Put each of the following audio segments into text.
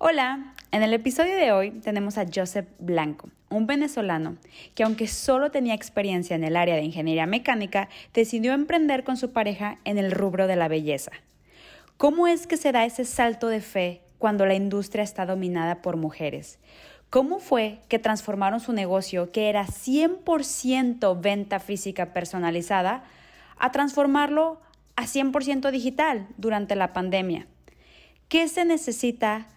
Hola, en el episodio de hoy tenemos a Joseph Blanco, un venezolano que aunque solo tenía experiencia en el área de ingeniería mecánica, decidió emprender con su pareja en el rubro de la belleza. ¿Cómo es que se da ese salto de fe cuando la industria está dominada por mujeres? ¿Cómo fue que transformaron su negocio, que era 100% venta física personalizada, a transformarlo a 100% digital durante la pandemia? ¿Qué se necesita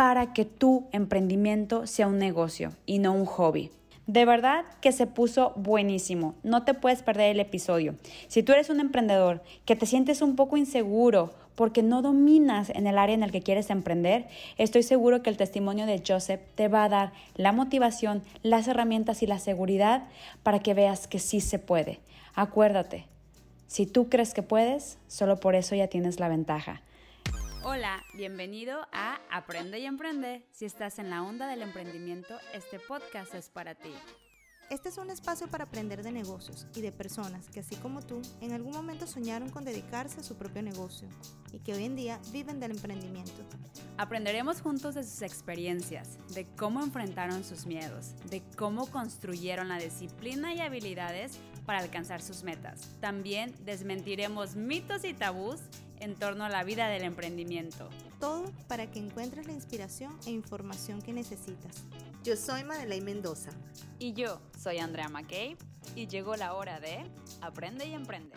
para que tu emprendimiento sea un negocio y no un hobby. De verdad que se puso buenísimo. No te puedes perder el episodio. Si tú eres un emprendedor que te sientes un poco inseguro porque no dominas en el área en el que quieres emprender, estoy seguro que el testimonio de Joseph te va a dar la motivación, las herramientas y la seguridad para que veas que sí se puede. Acuérdate, si tú crees que puedes, solo por eso ya tienes la ventaja. Hola, bienvenido a Aprende y Emprende. Si estás en la onda del emprendimiento, este podcast es para ti. Este es un espacio para aprender de negocios y de personas que, así como tú, en algún momento soñaron con dedicarse a su propio negocio y que hoy en día viven del emprendimiento. Aprenderemos juntos de sus experiencias, de cómo enfrentaron sus miedos, de cómo construyeron la disciplina y habilidades para alcanzar sus metas. También desmentiremos mitos y tabús en torno a la vida del emprendimiento. Todo para que encuentres la inspiración e información que necesitas. Yo soy Madeleine Mendoza. Y yo soy Andrea McKay. Y llegó la hora de Aprende y Emprende.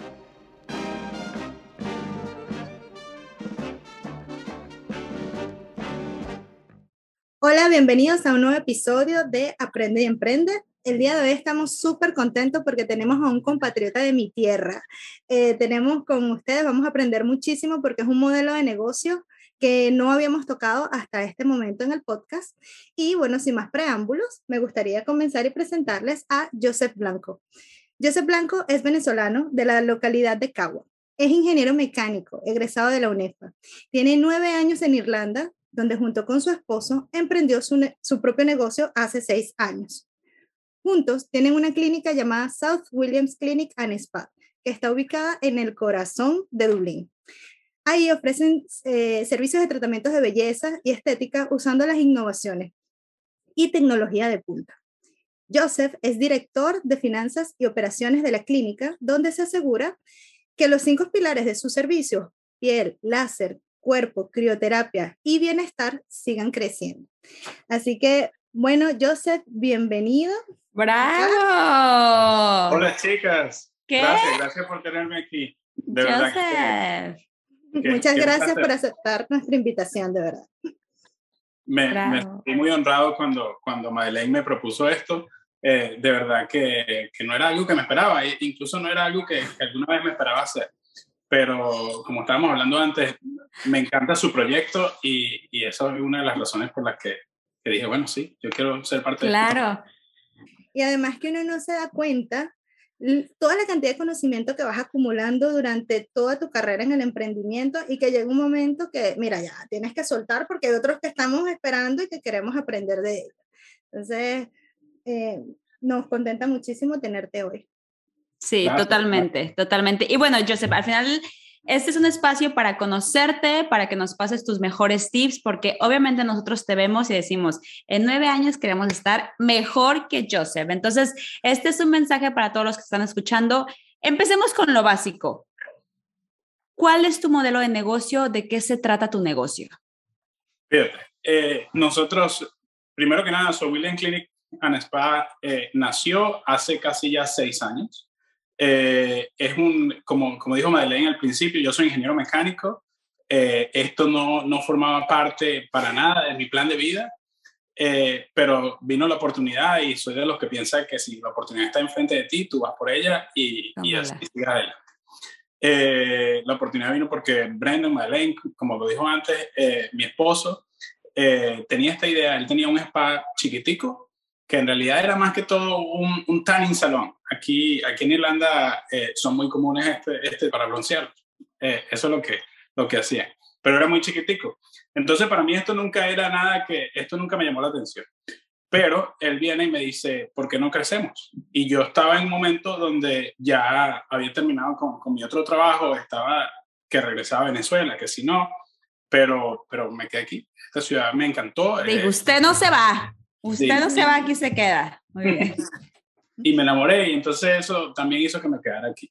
Hola, bienvenidos a un nuevo episodio de Aprende y Emprende el día de hoy estamos súper contentos porque tenemos a un compatriota de mi tierra. Eh, tenemos con ustedes, vamos a aprender muchísimo porque es un modelo de negocio que no habíamos tocado hasta este momento en el podcast. Y bueno, sin más preámbulos, me gustaría comenzar y presentarles a Joseph Blanco. Joseph Blanco es venezolano de la localidad de Cagua. Es ingeniero mecánico, egresado de la UNEFA. Tiene nueve años en Irlanda, donde junto con su esposo emprendió su, su propio negocio hace seis años. Juntos tienen una clínica llamada South Williams Clinic and Spa, que está ubicada en el corazón de Dublín. Ahí ofrecen eh, servicios de tratamientos de belleza y estética usando las innovaciones y tecnología de punta. Joseph es director de finanzas y operaciones de la clínica, donde se asegura que los cinco pilares de sus servicios, piel, láser, cuerpo, crioterapia y bienestar, sigan creciendo. Así que, bueno, Joseph, bienvenido. ¡Bravo! Hola, chicas. Gracias, gracias por tenerme aquí. De verdad. Muchas gracias por aceptar nuestra invitación, de verdad. Me, me sentí muy honrado cuando, cuando Madeleine me propuso esto. Eh, de verdad que, que, no era algo que me esperaba, e incluso no era algo que, que, alguna vez me esperaba hacer. Pero como estábamos hablando antes, me encanta su proyecto y, y eso es una de las razones por las que, dije, bueno, sí, yo quiero ser parte claro. de Claro. Y además que uno no se da cuenta toda la cantidad de conocimiento que vas acumulando durante toda tu carrera en el emprendimiento y que llega un momento que, mira, ya tienes que soltar porque hay otros que estamos esperando y que queremos aprender de ellos. Entonces, eh, nos contenta muchísimo tenerte hoy. Sí, totalmente, totalmente. Y bueno, Joseph, al final este es un espacio para conocerte, para que nos pases tus mejores tips, porque obviamente nosotros te vemos y decimos, en nueve años queremos estar mejor que Joseph. Entonces, este es un mensaje para todos los que están escuchando. Empecemos con lo básico. ¿Cuál es tu modelo de negocio? ¿De qué se trata tu negocio? Fíjate, eh, nosotros, primero que nada, So William Clinic and Spa eh, nació hace casi ya seis años. Eh, es un, como, como dijo Madeleine al principio, yo soy ingeniero mecánico. Eh, esto no, no, formaba parte para nada de mi plan de vida, eh, pero vino la oportunidad y soy de los que piensa que si la oportunidad está enfrente de ti, tú vas por ella y, y así adelante. la oportunidad vino porque Brendan Madeleine, como lo dijo antes, mi esposo, tenía esta idea, él tenía un spa chiquitico que en realidad era más que todo un, un tanning salón. Aquí, aquí en Irlanda eh, son muy comunes este, este para broncear. Eh, eso es lo que, lo que hacían. Pero era muy chiquitico. Entonces, para mí esto nunca era nada que, esto nunca me llamó la atención. Pero él viene y me dice, ¿por qué no crecemos? Y yo estaba en un momento donde ya había terminado con, con mi otro trabajo, estaba que regresaba a Venezuela, que si no, pero, pero me quedé aquí. Esta ciudad me encantó. Digo, usted no se va, usted no se va, aquí se queda. Muy bien. y me enamoré y entonces eso también hizo que me quedara aquí.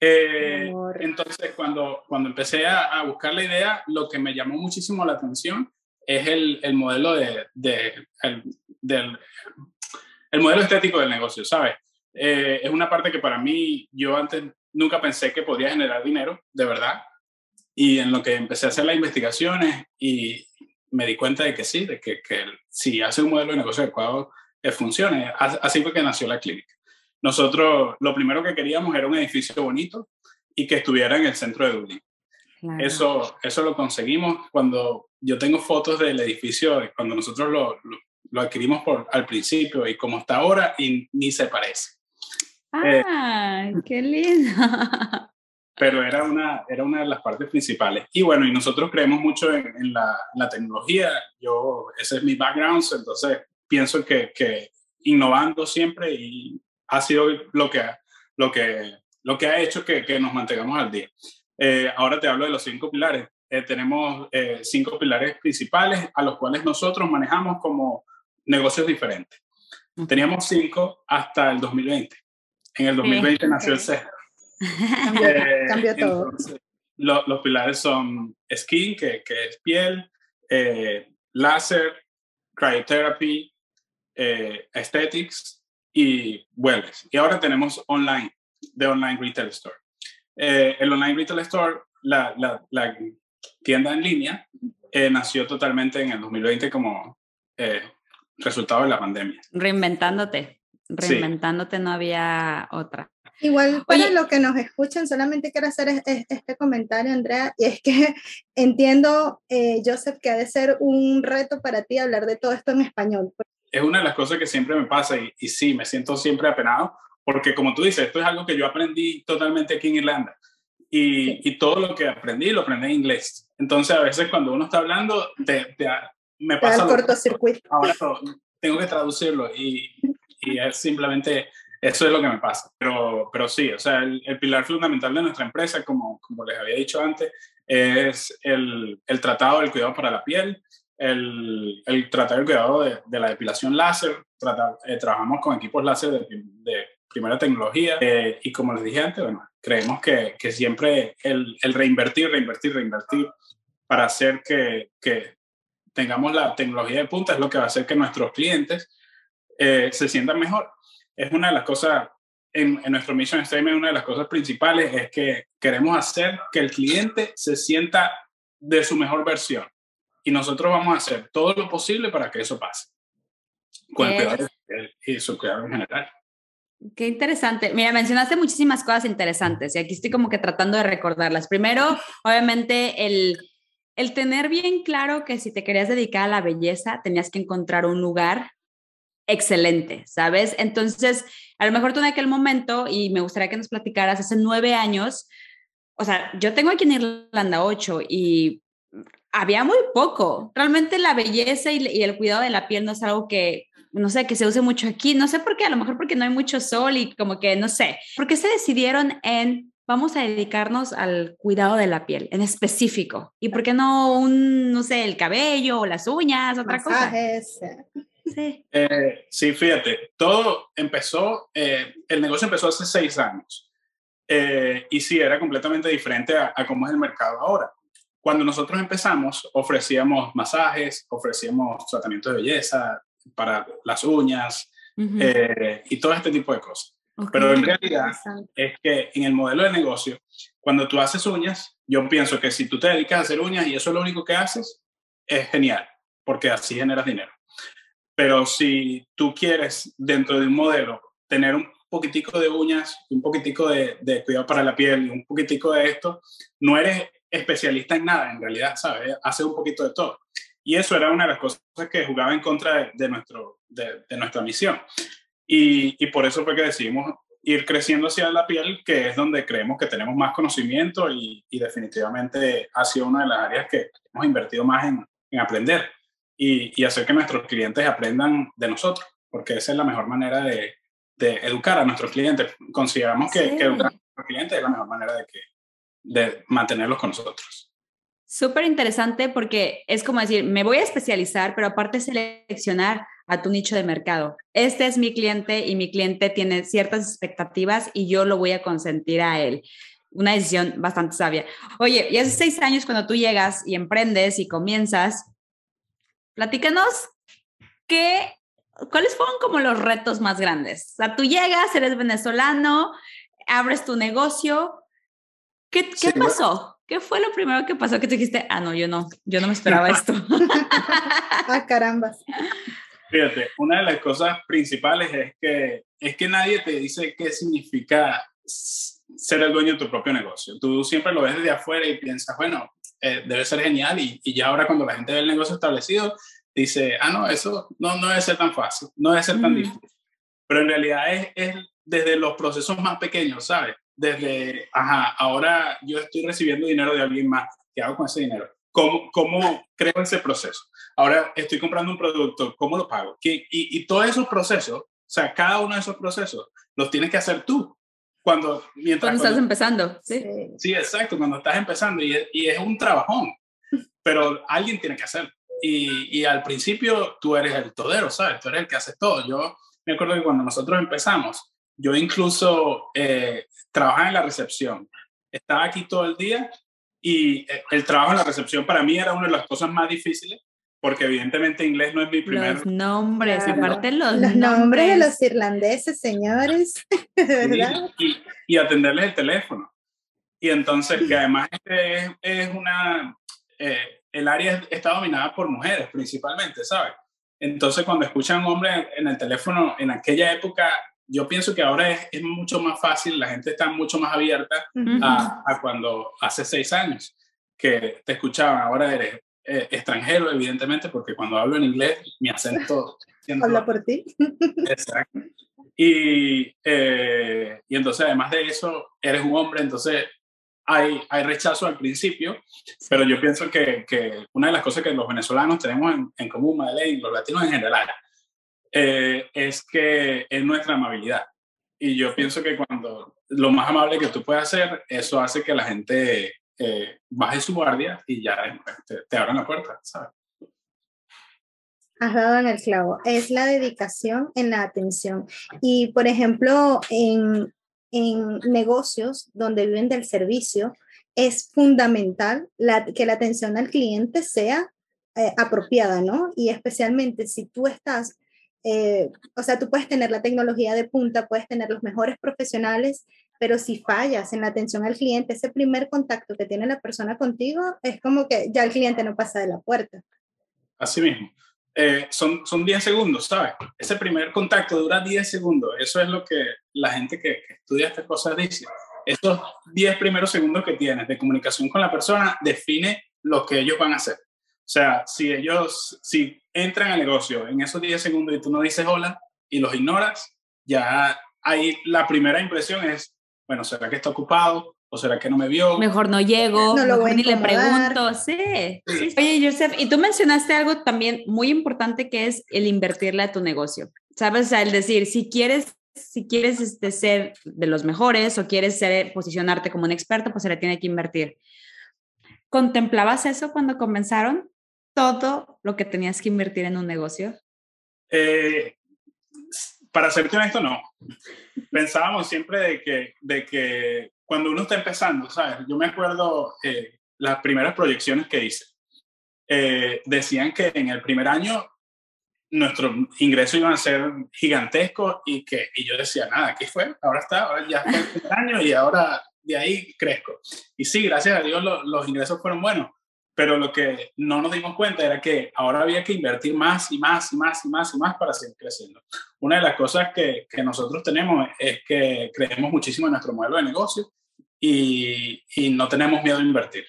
Eh, entonces, cuando, cuando empecé a, buscar la idea, lo que me llamó muchísimo la atención es el, el modelo de, de el, del el modelo estético del negocio, ¿sabes? Eh, es una parte que para mí yo antes nunca pensé que podría generar dinero, de verdad. Y en lo que empecé a hacer las investigaciones y me di cuenta de que sí, de que, que si hace un modelo de negocio adecuado, eh, funcione. Así fue que nació la clínica. Nosotros lo primero que queríamos era un edificio bonito y que estuviera en el centro de Dublín. Eso, eso lo conseguimos cuando yo tengo fotos del edificio, cuando nosotros lo, lo, adquirimos por, al principio y como está ahora y ni se parece. ¡Ah, qué lindo! pero era una, era una de las partes principales. Y bueno, y nosotros creemos mucho en, la, la, tecnología. Yo, ese es mi background, entonces pienso que, que innovando siempre y ha sido lo que, lo que, lo que ha hecho que, que nos mantengamos al día. Eh, ahora te hablo de los cinco pilares. Eh, tenemos eh, cinco pilares principales a los cuales nosotros manejamos como negocios diferentes. Teníamos cinco hasta el 2020. En el 2020 nació el CER. cambió, todo. los pilares son skin, que, que es piel, láser, cryotherapy, aesthetics y wellness. Y ahora tenemos online, de Online Retail Store. Eh, el Online Retail Store, la, la, tienda en línea, eh, nació totalmente en el 2020 como eh, resultado de la pandemia. Reinventándote, reinventándote no había otra. Igual para los que nos escuchan, solamente quiero hacer este comentario, Andrea, y es que entiendo, Joseph, que ha de ser un reto para ti hablar de todo esto en español es una de las cosas que siempre me pasa y, y, sí, me siento siempre apenado, porque como tú dices, esto es algo que yo aprendí totalmente aquí en Irlanda y, y todo lo que aprendí lo aprendí en inglés. Entonces a veces cuando uno está hablando, te, me pasa... El cortocircuito. Ahora tengo que traducirlo y, y, es simplemente eso es lo que me pasa. Pero, pero sí, o sea, el, el pilar fundamental de nuestra empresa, como, como les había dicho antes, es el, el tratado del cuidado para la piel, el, el tratar el cuidado de, de la depilación láser, eh, trabajamos con equipos láser de, de primera tecnología eh, y como les dije antes, bueno, creemos que, que siempre el, el, reinvertir, reinvertir, reinvertir para hacer que, que, tengamos la tecnología de punta es lo que va a hacer que nuestros clientes eh, se sientan mejor. Es una de las cosas, en, en nuestro mission statement, una de las cosas principales es que queremos hacer que el cliente se sienta de su mejor versión y nosotros vamos a hacer todo lo posible para que eso pase. Con el cuidado y su cuidado en general. Qué interesante. Mira, mencionaste muchísimas cosas interesantes y aquí estoy como que tratando de recordarlas. Primero, obviamente, el, el tener bien claro que si te querías dedicar a la belleza, tenías que encontrar un lugar excelente, ¿sabes? Entonces, a lo mejor tú en aquel momento, y me gustaría que nos platicaras, hace nueve años, o sea, yo tengo aquí en Irlanda ocho y había muy poco. Realmente la belleza y, el cuidado de la piel no es algo que, no sé, que se use mucho aquí. No sé por qué, a lo mejor porque no hay mucho sol y como que, no sé. ¿Por qué se decidieron en vamos a dedicarnos al cuidado de la piel en específico? ¿Y por qué no un, no sé, el cabello o las uñas, otra cosa? Sí. Eh, sí, fíjate, todo empezó, eh, el negocio empezó hace seis años. Eh, y sí, era completamente diferente a, a cómo es el mercado ahora. Cuando nosotros empezamos, ofrecíamos masajes, ofrecíamos tratamientos de belleza para las uñas eh, y todo este tipo de cosas. Pero en realidad es que en el modelo de negocio, cuando tú haces uñas, yo pienso que si tú te dedicas a hacer uñas y eso es lo único que haces, es genial, porque así generas dinero. Pero si tú quieres dentro de un modelo tener un poquitico de uñas, un poquitico de, de cuidado para la piel y un poquitico de esto, no eres especialista en nada, en realidad, ¿sabes? Hace un poquito de todo. Y eso era una de las cosas que jugaba en contra de, nuestro, de, nuestra misión. Y, y, por eso fue que decidimos ir creciendo hacia la piel, que es donde creemos que tenemos más conocimiento y, y definitivamente ha sido una de las áreas que hemos invertido más en, en aprender y, y, hacer que nuestros clientes aprendan de nosotros, porque esa es la mejor manera de, de educar a nuestros clientes. Consideramos que, que educar a nuestros clientes es la mejor manera de que, de mantenerlos con nosotros. Súper interesante porque es como decir, me voy a especializar, pero aparte seleccionar a tu nicho de mercado. Este es mi cliente y mi cliente tiene ciertas expectativas y yo lo voy a consentir a él. Una decisión bastante sabia. Oye, y hace seis años cuando tú llegas y emprendes y comienzas, platícanos qué, cuáles fueron como los retos más grandes. O sea, tú llegas, eres venezolano, abres tu negocio. ¿Qué, qué pasó? ¿Qué fue lo primero que pasó que te dijiste, ah, no, yo no, yo no me esperaba esto? ah, caramba. Fíjate, una de las cosas principales es que, es que nadie te dice qué significa ser el dueño de tu propio negocio. Tú siempre lo ves desde afuera y piensas, bueno, eh, debe ser genial y, y, ya ahora cuando la gente ve el negocio establecido, dice, ah, no, eso no, no debe ser tan fácil, no debe ser tan difícil. Pero en realidad es, es desde los procesos más pequeños, ¿sabes? Desde, ajá, ahora yo estoy recibiendo dinero de alguien más, ¿qué hago con ese dinero? ¿Cómo, cómo creo ese proceso? Ahora estoy comprando un producto, ¿cómo lo pago? Y, y, todos esos procesos, o sea, cada uno de esos procesos los tienes que hacer tú. Cuando, mientras, cuando estás empezando, ¿sí? Sí, exacto, cuando estás empezando y, y es un trabajón, pero alguien tiene que hacerlo. Y, y, al principio tú eres el todero, ¿sabes? Tú eres el que hace todo. Yo me acuerdo que cuando nosotros empezamos, yo incluso eh, trabajaba en la recepción. Estaba aquí todo el día y eh, el trabajo en la recepción para mí era una de las cosas más difíciles porque evidentemente inglés no es mi primer... Los nombres, aparte los, los nombres. de los irlandeses, señores, ¿verdad? Y, y, atenderles el teléfono. Y entonces, que además es, es una... Eh, el área está dominada por mujeres principalmente, ¿sabes? Entonces, cuando escuchan hombres en el teléfono, en aquella época yo pienso que ahora es, es, mucho más fácil, la gente está mucho más abierta a, a, cuando hace seis años que te escuchaban. Ahora eres eh, extranjero, evidentemente, porque cuando hablo en inglés, mi acento... Habla por ti. Exacto. Y, eh, y entonces, además de eso, eres un hombre, entonces hay, hay rechazo al principio, pero yo pienso que, que, una de las cosas que los venezolanos tenemos en, en común, Madeleine, los latinos en general, eh, es que es nuestra amabilidad. Y yo pienso que cuando lo más amable que tú puedes hacer, eso hace que la gente eh, baje su guardia y ya te, te abran la puerta, ¿sabes? Has dado en el clavo. Es la dedicación en la atención. Y, por ejemplo, en, en negocios donde viven del servicio, es fundamental la, que la atención al cliente sea eh, apropiada, ¿no? Y especialmente si tú estás eh, o sea, tú puedes tener la tecnología de punta, puedes tener los mejores profesionales, pero si fallas en la atención al cliente, ese primer contacto que tiene la persona contigo es como que ya el cliente no pasa de la puerta. Así mismo. Eh, son, son 10 segundos, ¿sabes? Ese primer contacto dura 10 segundos. Eso es lo que la gente que, que estudia estas cosas dice. Estos 10 primeros segundos que tienes de comunicación con la persona define lo que ellos van a hacer. O sea, si ellos, si entran al negocio en esos 10 segundos y tú no dices hola y los ignoras, ya ahí la primera impresión es, bueno, ¿será que está ocupado? ¿O será que no me vio? Mejor no llego, no lo voy ni le pregunto. Sí. sí. Oye, Joseph, y tú mencionaste algo también muy importante que es el invertirle a tu negocio. ¿Sabes? O sea, el decir, si quieres si quieres este, ser de los mejores o quieres ser, posicionarte como un experto, pues se le tiene que invertir. ¿Contemplabas eso cuando comenzaron? Todo lo que tenías que invertir en un negocio? Eh, para serte honesto, no. Pensábamos siempre de que, de que cuando uno está empezando, ¿sabes? Yo me acuerdo eh, las primeras proyecciones que hice. Eh, decían que en el primer año nuestros ingresos iban a ser gigantescos y que y yo decía, nada, ¿qué fue? Ahora está, ahora ya fue el primer año y ahora de ahí crezco. Y sí, gracias a Dios los ingresos fueron buenos, pero lo que no nos dimos cuenta era que ahora había que invertir más y más y más y más y más para seguir creciendo. Una de las cosas que, que nosotros tenemos es que creemos muchísimo en nuestro modelo de negocio y, y no tenemos miedo a invertir.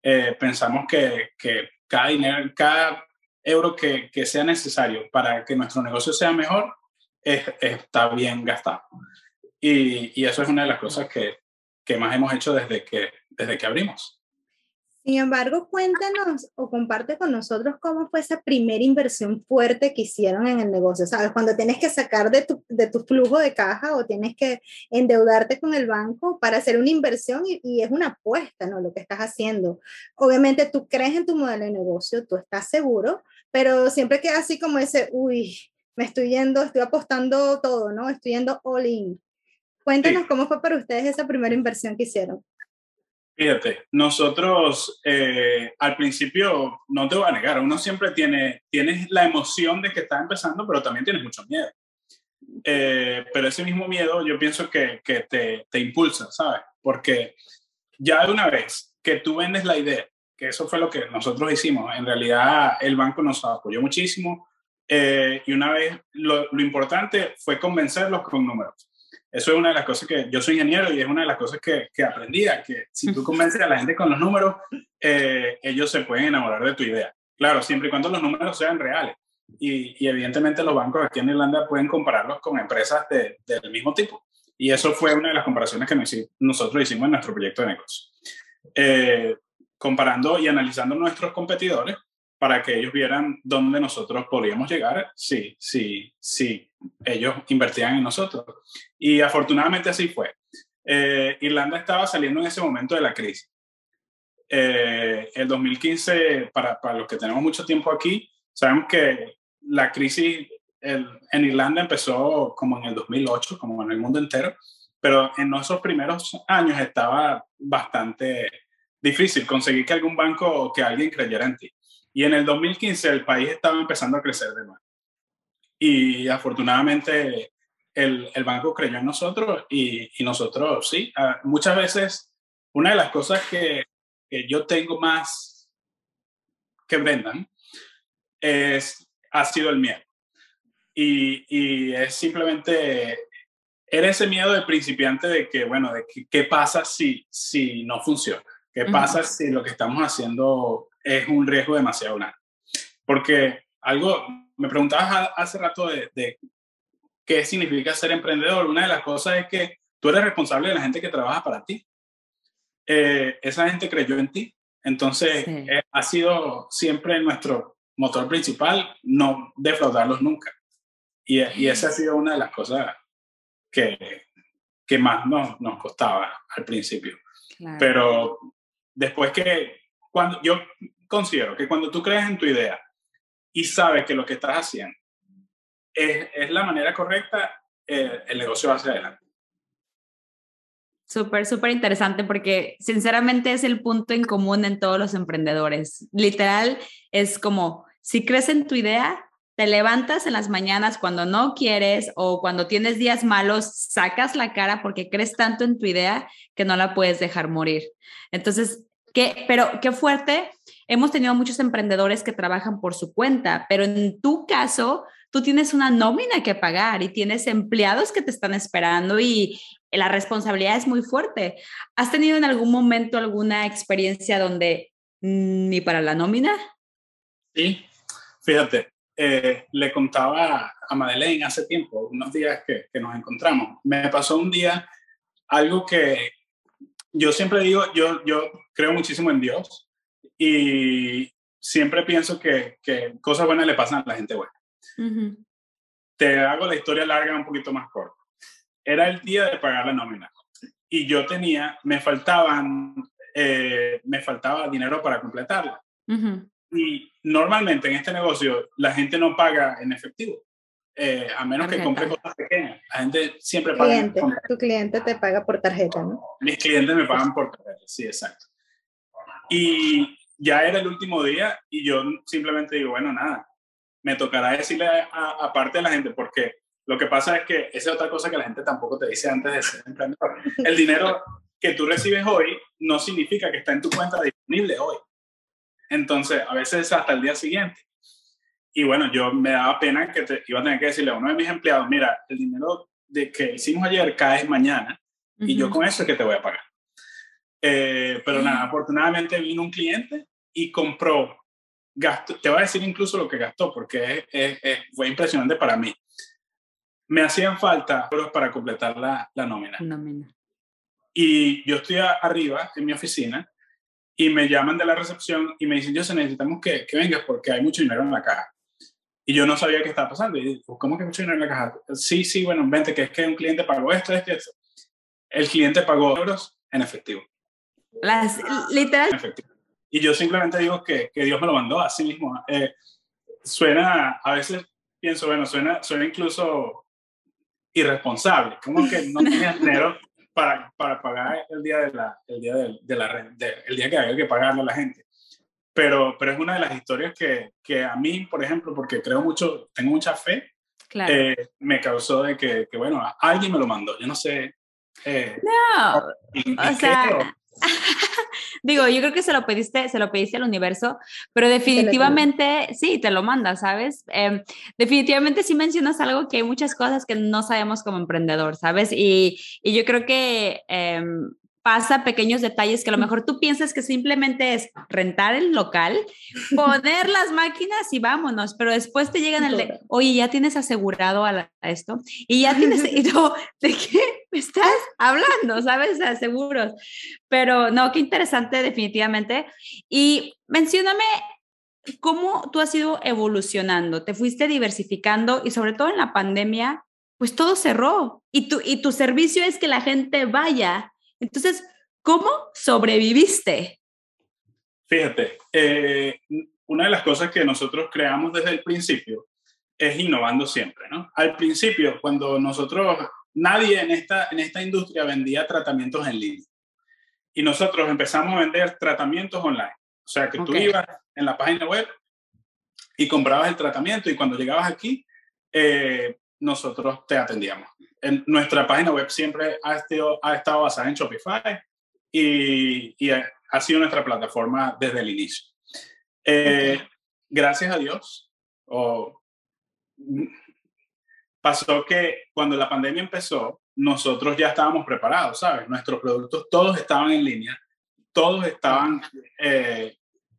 Eh, pensamos que, que, cada, dinero, cada euro que, que, sea necesario para que nuestro negocio sea mejor es, está bien gastado. Y, y, eso es una de las cosas que, que más hemos hecho desde que, desde que abrimos. Sin embargo, cuéntanos o comparte con nosotros cómo fue esa primera inversión fuerte que hicieron en el negocio, ¿sabes? Cuando tienes que sacar de tu, de tu flujo de caja o tienes que endeudarte con el banco para hacer una inversión y, y, es una apuesta, ¿no? Lo que estás haciendo. Obviamente tú crees en tu modelo de negocio, tú estás seguro, pero siempre queda así como ese, uy, me estoy yendo, estoy apostando todo, ¿no? Estoy yendo all in. Cuéntanos sí. cómo fue para ustedes esa primera inversión que hicieron. Fíjate, nosotros eh, al principio, no te voy a negar, uno siempre tiene tienes la emoción de que está empezando, pero también tienes mucho miedo. Eh, pero ese mismo miedo yo pienso que, que te, te, impulsa, ¿sabes? Porque ya de una vez que tú vendes la idea, que eso fue lo que nosotros hicimos, en realidad el banco nos apoyó muchísimo eh, y una vez lo, lo importante fue convencerlos con números eso es una de las cosas que yo soy ingeniero y es una de las cosas que, que aprendí, que si tú convences a la gente con los números, eh, ellos se pueden enamorar de tu idea. Claro, siempre y cuando los números sean reales. Y, y evidentemente los bancos aquí en Irlanda pueden compararlos con empresas de, del mismo tipo. Y eso fue una de las comparaciones que nosotros hicimos en nuestro proyecto de negocio. Eh, comparando y analizando nuestros competidores para que ellos vieran dónde nosotros podríamos llegar si, si, si ellos invertían en nosotros. Y afortunadamente así fue. Eh, Irlanda estaba saliendo en ese momento de la crisis. Eh, el 2015, para, para, los que tenemos mucho tiempo aquí, sabemos que la crisis en Irlanda empezó como en el 2008, como en el mundo entero, pero en esos primeros años estaba bastante difícil conseguir que algún banco o que alguien creyera en ti. Y en el 2015 el país estaba empezando a crecer de nuevo. Y afortunadamente el, el banco creyó en nosotros y, y nosotros, sí, uh, muchas veces una de las cosas que, que yo tengo más que Brendan es, ha sido el miedo. Y, y es simplemente, era ese miedo del principiante de que, bueno, de qué pasa si, si no funciona, qué pasa uh -huh. si lo que estamos haciendo es un riesgo demasiado grande. Porque algo, me preguntabas hace rato de, de, qué significa ser emprendedor. Una de las cosas es que tú eres responsable de la gente que trabaja para ti. Eh, esa gente creyó en ti. Entonces, sí. eh, ha sido siempre nuestro motor principal, no defraudarlos nunca. Y, y, esa ha sido una de las cosas que, que más nos, nos costaba al principio. Claro. Pero después que cuando yo considero que cuando tú crees en tu idea y sabes que lo que estás haciendo es, es la manera correcta, eh, el negocio va hacia adelante. Súper, súper interesante porque sinceramente es el punto en común en todos los emprendedores. Literal, es como, si crees en tu idea, te levantas en las mañanas cuando no quieres o cuando tienes días malos, sacas la cara porque crees tanto en tu idea que no la puedes dejar morir. Entonces, ¿qué, pero qué fuerte. Hemos tenido muchos emprendedores que trabajan por su cuenta, pero en tu caso, tú tienes una nómina que pagar y tienes empleados que te están esperando y la responsabilidad es muy fuerte. ¿Has tenido en algún momento alguna experiencia donde ni para la nómina? Sí, fíjate, eh, le contaba a Madeleine hace tiempo, unos días que, que, nos encontramos. Me pasó un día algo que yo siempre digo, yo, yo creo muchísimo en Dios y siempre pienso que, que cosas buenas le pasan a la gente buena. Uh -huh. Te hago la historia larga un poquito más corta. Era el día de pagar la nómina y yo tenía, me faltaban, eh, me faltaba dinero para completarla. Uh -huh. Y normalmente en este negocio la gente no paga en efectivo, eh, a menos que compre cosas pequeñas. La gente siempre paga. Cliente, tu cliente te paga por tarjeta, ¿no? Mis clientes me pagan por tarjeta, sí, exacto. Y ya era el último día y yo simplemente digo, bueno, nada, me tocará decirle aparte a, a la gente, porque lo que pasa es que esa es otra cosa que la gente tampoco te dice antes de ser emprendedor. El dinero que tú recibes hoy no significa que está en tu cuenta disponible hoy. Entonces, a veces hasta el día siguiente. Y bueno, yo me daba pena que te, iba a tener que decirle a uno de mis empleados, mira, el dinero de que hicimos ayer cae mañana uh -huh. y yo con eso es que te voy a pagar. Eh, pero uh -huh. nada, afortunadamente vino un cliente y compró, gastó, te voy a decir incluso lo que gastó porque es, es, fue impresionante para mí. Me hacían falta euros para completar la, la nómina. nómina. Y yo estoy arriba en mi oficina y me llaman de la recepción y me dicen, yo necesitamos que, que vengas porque hay mucho dinero en la caja. Y yo no sabía qué estaba pasando. Y digo, ¿cómo que mucho dinero en la caja? Sí, sí, bueno, vente, que es que un cliente pagó esto, es que El cliente pagó euros en efectivo. Las, literal. En efectivo. Y yo simplemente digo que, que Dios me lo mandó así mismo. Eh, suena, a veces pienso, bueno, suena, suena incluso irresponsable. Como que no tenía dinero para, para pagar el día de la, el día de, de la el día que había que pagarle a la gente. Pero, pero es una de las historias que, que a mí, por ejemplo, porque creo mucho, tengo mucha fe, eh, me causó de que, que, bueno, alguien me lo mandó. Yo no sé. Eh, no, o sea, Digo, yo creo que se lo pediste, se lo pediste al universo, pero definitivamente sí, te lo manda, ¿sabes? Em, definitivamente sí mencionas algo que hay muchas cosas que no sabemos como emprendedor, ¿sabes? Y, y yo creo que em, pasa pequeños detalles que a lo mejor tú piensas que simplemente es rentar el local, poner las máquinas y vámonos, pero después te llegan el de, oye, ya tienes asegurado a, esto y ya tienes, y tú, ¿de qué me estás hablando? ¿Sabes? A seguros. Pero no, qué interesante definitivamente. Y mencióname cómo tú has ido evolucionando, te fuiste diversificando y sobre todo en la pandemia, pues todo cerró y tu, y tu servicio es que la gente vaya entonces, ¿cómo sobreviviste? Fíjate, eh, una de las cosas que nosotros creamos desde el principio es innovando siempre, ¿no? Al principio, cuando nosotros, nadie en esta, en esta industria vendía tratamientos en línea. Y nosotros empezamos a vender tratamientos online. O sea, que tú ibas en la página web y comprabas el tratamiento y cuando llegabas aquí, eh, nosotros te atendíamos. En nuestra página web siempre ha estado, ha estado basada en Shopify y, y, ha sido nuestra plataforma desde el inicio. Eh, gracias a Dios, pasó que cuando la pandemia empezó, nosotros ya estábamos preparados, ¿sabes? Nuestros productos todos estaban en línea, todos estaban eh,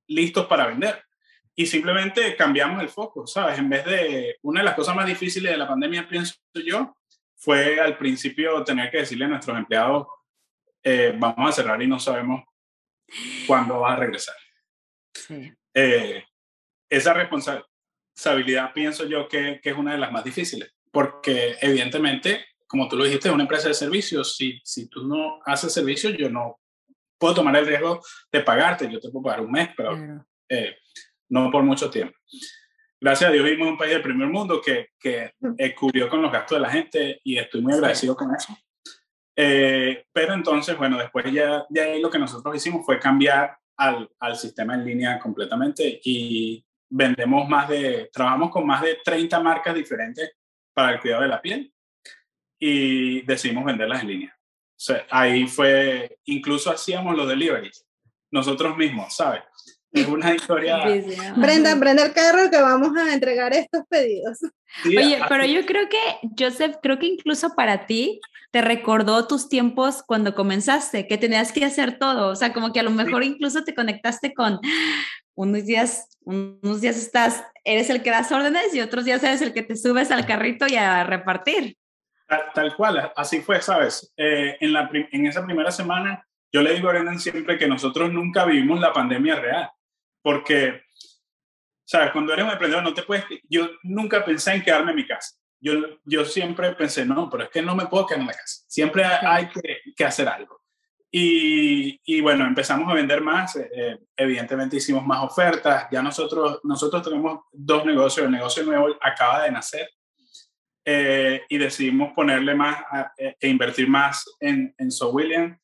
listos para vender y simplemente cambiamos el foco, ¿sabes? En vez de, una de las cosas más difíciles de la pandemia, pienso yo, fue al principio tener que decirle a nuestros empleados, eh, vamos a cerrar y no sabemos cuándo va a regresar. Eh, esa responsabilidad pienso yo que, que, es una de las más difíciles, porque evidentemente, como tú lo dijiste, es una empresa de servicios, si, si tú no haces servicios, yo no puedo tomar el riesgo de pagarte, yo te puedo pagar un mes, pero... Eh, no por mucho tiempo. Gracias a Dios vivimos en un país del primer mundo que, que cubrió con los gastos de la gente y estoy muy agradecido con eso. Eh, pero entonces, bueno, después ya de ahí lo que nosotros hicimos fue cambiar al, al, sistema en línea completamente y vendemos más de, trabajamos con más de 30 marcas diferentes para el cuidado de la piel y decidimos venderlas en línea. O sea, ahí fue, incluso hacíamos los deliveries nosotros mismos, ¿sabes? es una historia. Brenda, prende el carro que vamos a entregar estos pedidos. Oye, pero yo creo que, Joseph, creo que incluso para ti te recordó tus tiempos cuando comenzaste, que tenías que hacer todo. O sea, como que a lo mejor incluso te conectaste con unos días, unos días estás, eres el que das órdenes y otros días eres el que te subes al carrito y a repartir. Tal, cual, así fue, ¿sabes? Eh, en, la, en esa primera semana, yo le digo a Brendan siempre que nosotros nunca vivimos la pandemia real porque, ¿sabes? Cuando eres un emprendedor no te puedes, yo nunca pensé en quedarme en mi casa. Yo, yo siempre pensé, no, pero es que no me puedo quedar en la casa. Siempre hay que, que hacer algo. Y, y, bueno, empezamos a vender más, eh, evidentemente hicimos más ofertas, ya nosotros, nosotros tenemos dos negocios, el negocio nuevo acaba de nacer eh, y decidimos ponerle más eh, e invertir más en, en So William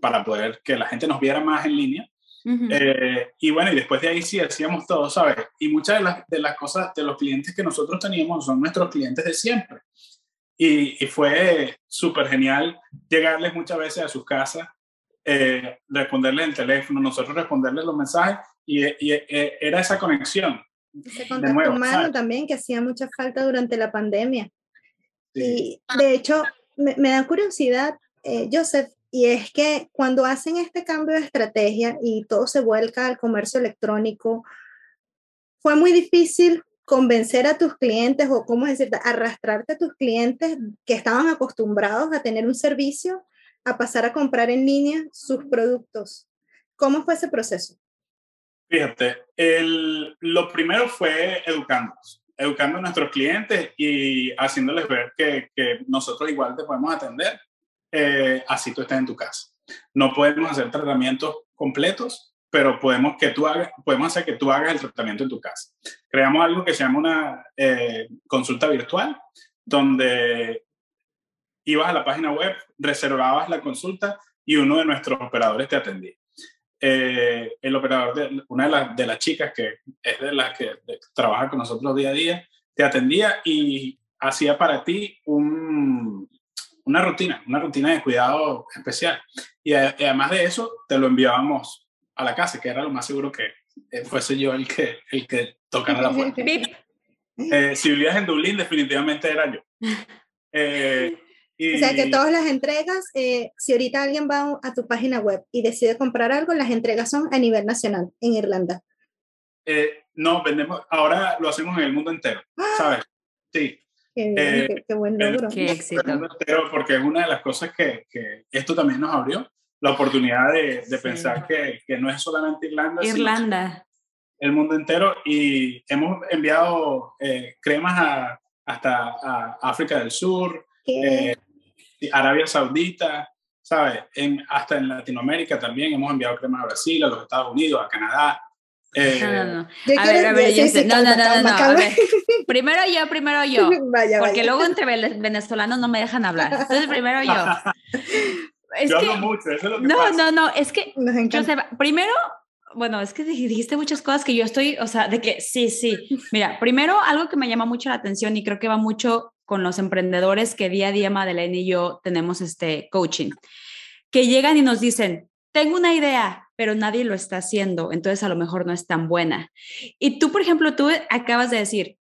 para poder que la gente nos viera más en línea eh, y bueno, y después de ahí sí hacíamos todo, ¿sabes? Y muchas de las, de las cosas, de los clientes que nosotros teníamos son nuestros clientes de siempre. Y, y fue súper genial llegarles muchas veces a sus casas, eh, responderles el teléfono, nosotros responderles los mensajes y, y, eh, era esa conexión. Ese contacto humano también que hacía mucha falta durante la pandemia. Y de hecho, me, me da curiosidad, eh, Joseph, y es que cuando hacen este cambio de estrategia y todo se vuelca al comercio electrónico, fue muy difícil convencer a tus clientes o, ¿cómo decir, arrastrarte a tus clientes que estaban acostumbrados a tener un servicio a pasar a comprar en línea sus productos. ¿Cómo fue ese proceso? Fíjate, el, lo primero fue educándonos, educando a nuestros clientes y haciéndoles ver que, que nosotros igual te podemos atender, eh, así tú estés en tu casa. No podemos hacer tratamientos completos, pero podemos, que tú hagas, podemos hacer que tú hagas el tratamiento en tu casa. Creamos algo que se llama una eh, consulta virtual, donde ibas a la página web, reservabas la consulta y uno de nuestros operadores te atendía. Eh, el operador, de, una de, de, las chicas que es de las que trabaja con nosotros día a día, te atendía y hacía para ti un, una rutina, una rutina de cuidado especial. Y, además de eso, te lo enviábamos a la casa, que era lo más seguro que eh, fuese yo el que, el que tocara la puerta. Eh, si vivías en Dublín, definitivamente era yo. Eh, o sea que todas las entregas, eh, si ahorita alguien va a tu página web y decide comprar algo, las entregas son a nivel nacional en Irlanda. Eh, no, vendemos, ahora lo hacemos en el mundo entero, ¡Ah! ¿sabes? Sí. Qué, eh, qué, buen logro. Qué éxito. Entero porque es una de las cosas que, que, esto también nos abrió, la oportunidad de, de sí. pensar que, que, no es solamente Irlanda. Irlanda. el mundo entero y hemos enviado cremas a, hasta a África del Sur, eh, Arabia Saudita, ¿sabes? En, hasta en Latinoamérica también hemos enviado cremas a Brasil, a los Estados Unidos, a Canadá. Eh, no, no, no. A ver, a ver, yo sé. No, no, no, no, a ver. Primero yo, primero yo. Vaya, porque vaya. luego entre venezolanos no me dejan hablar. Entonces, primero yo. Es yo que, hablo mucho, eso es lo que No, pasa. no, no, es que, Joseph, primero, bueno, es que dijiste muchas cosas que yo estoy, o sea, de que sí, sí. Mira, primero, algo que me llama mucho la atención y creo que va mucho con los emprendedores que día a día Madeleine y yo tenemos este coaching, que llegan y nos dicen, tengo una idea, pero nadie lo está haciendo, entonces a lo mejor no es tan buena. Y tú, por ejemplo, tú acabas de decir,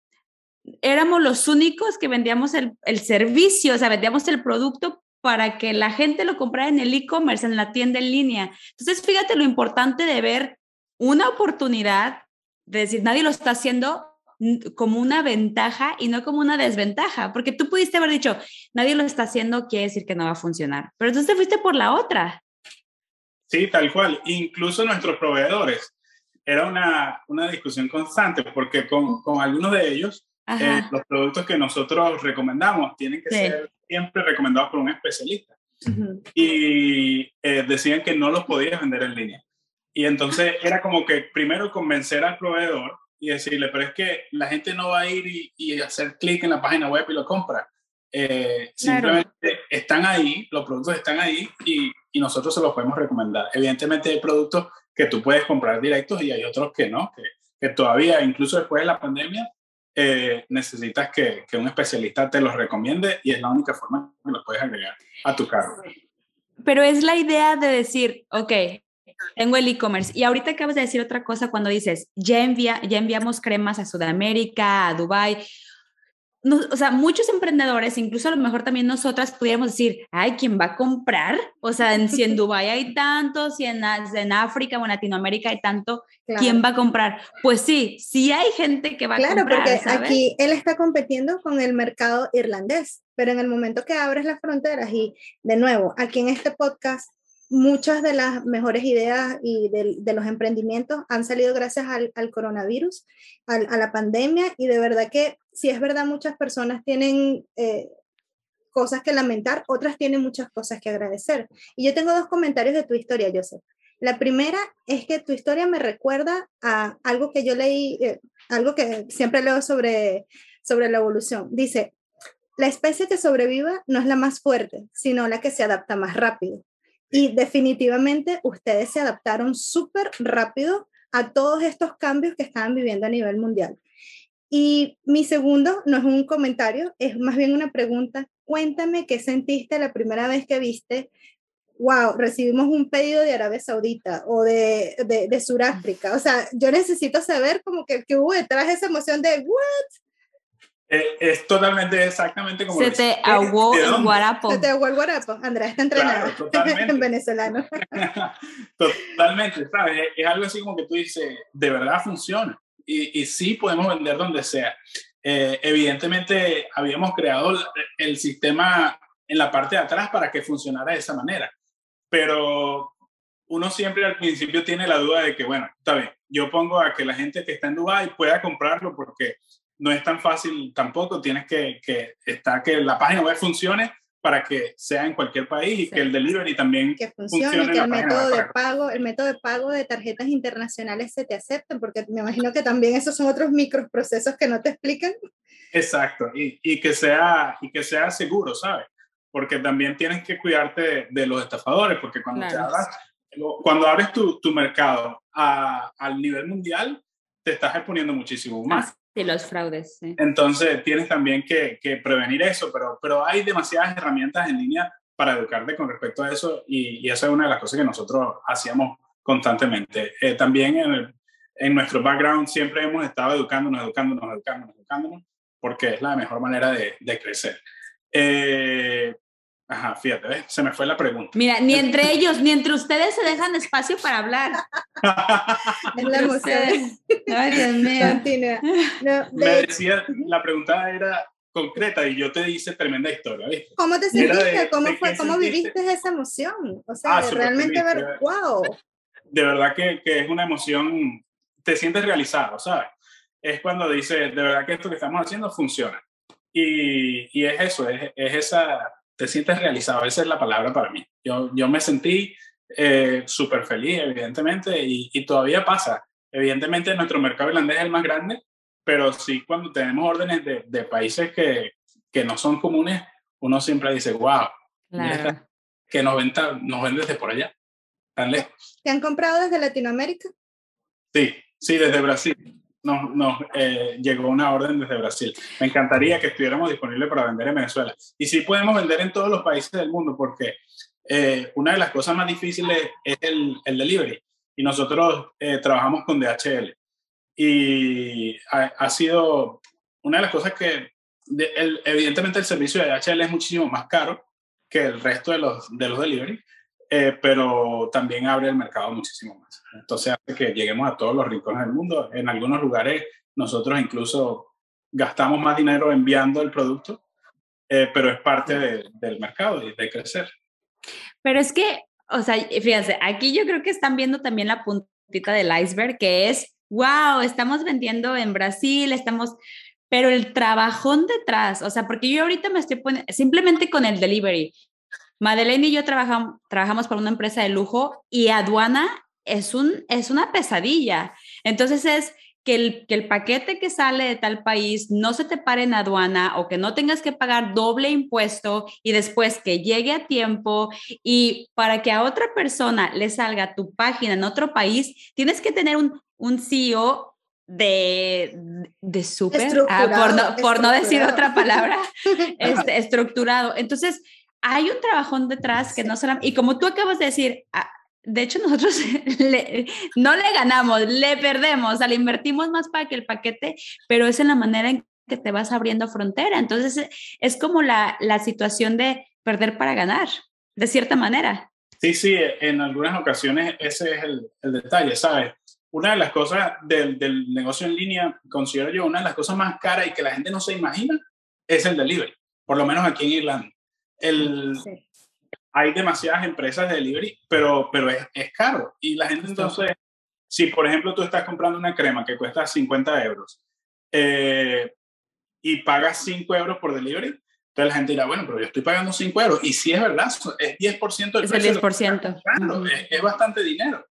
éramos los únicos que vendíamos el, el servicio, o sea, vendíamos el producto para que la gente lo comprara en el e-commerce, en la tienda en línea. Entonces, fíjate lo importante de ver una oportunidad, de decir, nadie lo está haciendo, como una ventaja y no como una desventaja, porque tú pudiste haber dicho, nadie lo está haciendo, quiere decir que no va a funcionar, pero entonces te fuiste por la otra. Sí, tal cual. Incluso nuestros proveedores. Era una, una discusión constante, porque con, con algunos de ellos, eh, los productos que nosotros recomendamos tienen que sí. ser siempre recomendados por un especialista. Uh -huh. Y eh, decían que no los podías vender en línea. Y entonces era como que primero convencer al proveedor y decirle, pero es que la gente no va a ir y, y hacer clic en la página web y lo compra. Eh, claro. Simplemente están ahí, los productos están ahí y, y, nosotros se los podemos recomendar. Evidentemente hay productos que tú puedes comprar directos y hay otros que no, que, que todavía, incluso después de la pandemia, eh, necesitas que, que, un especialista te los recomiende y es la única forma que los puedes agregar a tu carro. Pero es la idea de decir, ok, tengo el e-commerce. Y ahorita acabas de decir otra cosa cuando dices, ya, envía, ya enviamos cremas a Sudamérica, a Dubai. No, o sea, muchos emprendedores, incluso a lo mejor también nosotras pudiéramos decir, ay, ¿quién va a comprar? O sea, en, si en Dubái hay tanto, si en, en, África o en Latinoamérica hay tanto, claro. ¿quién va a comprar? Pues sí, sí hay gente que va claro, a comprar. Claro, porque ¿sabes? aquí él está compitiendo con el mercado irlandés, pero en el momento que abres las fronteras y de nuevo, aquí en este podcast muchas de las mejores ideas y de, los emprendimientos han salido gracias al, coronavirus, a la pandemia, y de verdad que si es verdad, muchas personas tienen eh, cosas que lamentar, otras tienen muchas cosas que agradecer. Y yo tengo dos comentarios de tu historia, Joseph. La primera es que tu historia me recuerda a algo que yo leí, eh, algo que siempre leo sobre, sobre la evolución. Dice, la especie que sobreviva no es la más fuerte, sino la que se adapta más rápido. Y definitivamente ustedes se adaptaron súper rápido a todos estos cambios que estaban viviendo a nivel mundial. Y mi segundo no es un comentario, es más bien una pregunta. Cuéntame qué sentiste la primera vez que viste, wow, recibimos un pedido de Arabia Saudita o de, de, de Sudáfrica. O sea, yo necesito saber como que, que hubo detrás esa emoción de, what? Eh, es totalmente exactamente como se te ahogó el guarapo. Se te ahogó el guarapo. Andrea está entrenada claro, en venezolano. Totalmente sabes es, algo así como que tú dices de verdad funciona. Y, y sí podemos vender donde sea. Eh, evidentemente habíamos creado el, el sistema en la parte de atrás para que funcionara de esa manera. Pero uno siempre al principio tiene la duda de que, bueno, está bien, yo pongo a que la gente que está en Dubai pueda comprarlo porque no es tan fácil tampoco, tienes que, que, estar, que la página web funcione para que sea en cualquier país y que el delivery también que funcione, que el método de pago, el método de pago de tarjetas internacionales se te acepten, porque me imagino que también esos son otros microprocesos que no te explican. Exacto, y, y que sea y que sea seguro, ¿sabes? Porque también tienes que cuidarte de, los estafadores, porque cuando te cuando abres tu, tu mercado a, al nivel mundial, te estás exponiendo muchísimo más. Sí, los fraudes. Entonces tienes también que, que, prevenir eso, pero, pero hay demasiadas herramientas en línea para educarte con respecto a eso y, y esa es una de las cosas que nosotros hacíamos constantemente. Eh, también en, en, nuestro background siempre hemos estado educándonos, educándonos, educándonos, educándonos, porque es la mejor manera de, de crecer. Eh, Ajá, fíjate, se me fue la pregunta. Mira, ni entre ellos, ni entre ustedes se dejan espacio para hablar. es la emoción. Ay, Dios mío. No, Me decía, la pregunta era concreta y yo te hice tremenda historia, ¿viste? ¿Cómo te sentiste? ¿Cómo, fue, ¿Cómo viviste esa emoción? O sea, ah, realmente ver, wow. De verdad que, que, es una emoción, te sientes realizado, ¿sabes? Es cuando dices, de verdad que esto que estamos haciendo funciona. Y, y es eso, es, es esa te sientes realizado, esa es la palabra para mí. Yo, yo me sentí eh, súper feliz, evidentemente, y, y, todavía pasa. Evidentemente nuestro mercado irlandés es el más grande, pero sí cuando tenemos órdenes de, de países que, que, no son comunes, uno siempre dice, wow, que nos, venta, nos ven desde por allá, tan lejos. ¿Te han comprado desde Latinoamérica? Sí, sí, desde Brasil nos, nos eh, llegó una orden desde Brasil. Me encantaría que estuviéramos disponibles para vender en Venezuela. Y sí podemos vender en todos los países del mundo porque eh, una de las cosas más difíciles es el, el delivery. Y nosotros eh, trabajamos con DHL. Y ha, sido una de las cosas que, evidentemente el servicio de DHL es muchísimo más caro que el resto de los, de los delivery, pero también abre el mercado muchísimo más. Entonces hace que lleguemos a todos los rincones del mundo. En algunos lugares nosotros incluso gastamos más dinero enviando el producto, eh, pero es parte de, del mercado y de crecer. Pero es que, o sea, fíjense, aquí yo creo que están viendo también la puntita del iceberg, que es, wow, estamos vendiendo en Brasil, estamos, pero el trabajón detrás, o sea, porque yo ahorita me estoy poniendo, simplemente con el delivery. Madeleine y yo trabajamos, trabajamos para una empresa de lujo y aduana es, un, es una pesadilla. Entonces es que el, que el paquete que sale de tal país no se te pare en aduana o que no tengas que pagar doble impuesto y después que llegue a tiempo y para que a otra persona le salga tu página en otro país, tienes que tener un, un CEO de, de súper, ah, por, no, decir otra palabra, este, estructurado. Entonces, hay un trabajón detrás que no solamente, y como tú acabas de decir, ah, de hecho, nosotros no le ganamos, le perdemos, o sea, le invertimos más para que el paquete, pero es en la manera en que te vas abriendo frontera. Entonces, es como la, la situación de perder para ganar, de cierta manera. Sí, sí, en algunas ocasiones ese es el, el detalle, ¿sabes? Una de las cosas del, del, negocio en línea, considero yo, una de las cosas más caras y que la gente no se imagina, es el delivery, por lo menos aquí en Irlanda. El, sí hay demasiadas empresas de delivery, pero, pero es, es caro. Y la gente entonces, si por ejemplo tú estás comprando una crema que cuesta 50 euros eh, y pagas 5 euros por delivery, entonces la gente dirá, bueno, pero yo estoy pagando 5 euros. Y si es verdad, es 10% del es El 10%. Claro, es, es, bastante dinero.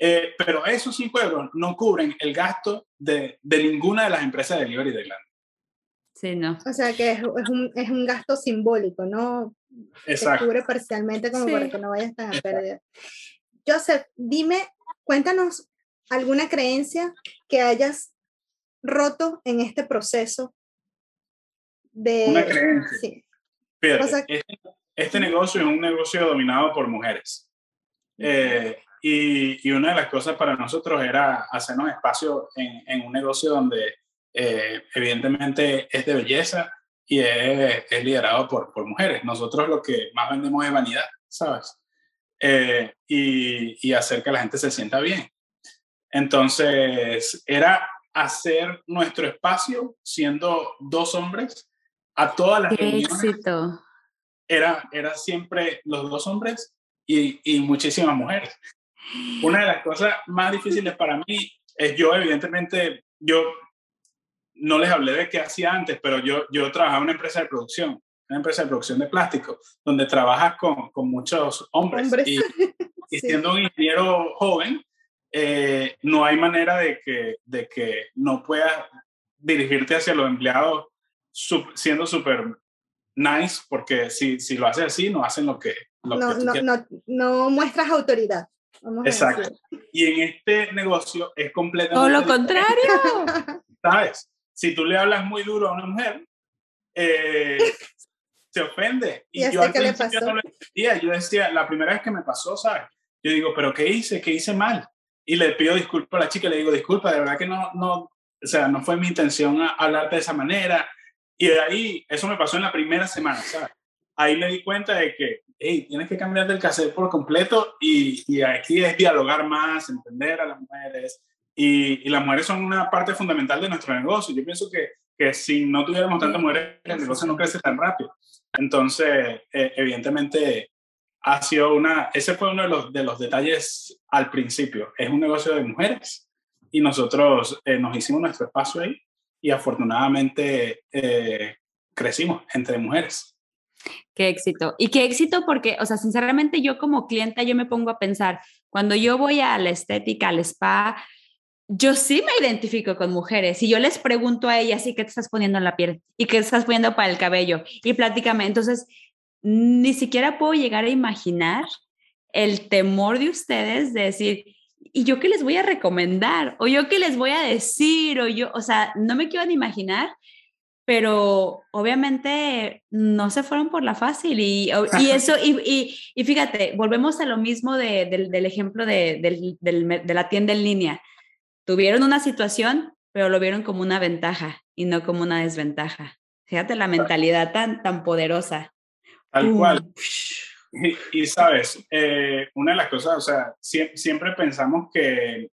Eh, pero esos 5 euros no cubren el gasto de, de, ninguna de las empresas de delivery de Irlanda. Sí, no. O sea que es, es, un, es un gasto simbólico, ¿no? Exacto. cubre parcialmente como para que no vayas tan a pérdida. Joseph, dime, cuéntanos alguna creencia que hayas roto en este proceso de... Una creencia. Sí. este, este, negocio es un negocio dominado por mujeres. Eh, y, y, una de las cosas para nosotros era hacernos espacio en, en un negocio donde eh, evidentemente es de belleza, y es, liderado por, por, mujeres. Nosotros lo que más vendemos es vanidad, ¿sabes? Eh, y, y, hacer que la gente se sienta bien. Entonces, era hacer nuestro espacio siendo dos hombres a todas las Qué éxito. Era, era siempre los dos hombres y, y muchísimas mujeres. Una de las cosas más difíciles para mí es yo, evidentemente, yo no les hablé de qué hacía antes, pero yo, yo trabajaba en una empresa de producción, una empresa de producción de plástico, donde trabajas con, con muchos hombres. Y, siendo un ingeniero joven, eh, no hay manera de que, de que no puedas dirigirte hacia los empleados siendo súper nice, porque si, si lo haces así, no hacen lo que... Lo no, no, no, no, muestras autoridad. Exacto. Y en este negocio es completamente... Todo lo contrario. ¿Sabes? Si tú le hablas muy duro a una mujer, eh, se ofende. Y, yo al principio no lo entendía. Yo decía, la primera vez que me pasó, ¿sabes? Yo digo, ¿pero qué hice? ¿Qué hice mal? Y le pido disculpas a la chica, le digo, disculpa, de verdad que no, no, o sea, no fue mi intención hablarte de esa manera. Y de ahí, eso me pasó en la primera semana, ¿sabes? Ahí me di cuenta de que, hey, tienes que cambiar del cassette por completo y, y aquí es dialogar más, entender a las mujeres. Y, y, las mujeres son una parte fundamental de nuestro negocio. Yo pienso que, que si no tuviéramos tantas mujeres, el negocio no crece tan rápido. Entonces, eh, evidentemente, ha sido una, ese fue uno de los, de los detalles al principio. Es un negocio de mujeres y nosotros eh, nos hicimos nuestro espacio ahí y afortunadamente eh, crecimos entre mujeres. Qué éxito. Y qué éxito porque, o sea, sinceramente yo como clienta, yo me pongo a pensar, cuando yo voy a la estética, al spa, yo sí me identifico con mujeres y yo les pregunto a ellas, ¿y qué te estás poniendo en la piel? ¿Y qué te estás poniendo para el cabello? Y platícame. Entonces, ni siquiera puedo llegar a imaginar el temor de ustedes de decir, ¿y yo qué les voy a recomendar? ¿O yo qué les voy a decir? O yo, o sea, no me quiero ni imaginar, pero obviamente no se fueron por la fácil y, y eso, y, y, fíjate, volvemos a lo mismo de, del, ejemplo de, de la tienda en línea. Tuvieron una situación, pero lo vieron como una ventaja y no como una desventaja. Fíjate la mentalidad tan, tan poderosa. Tal cual. Y, sabes, eh, una de las cosas, o sea, siempre, pensamos que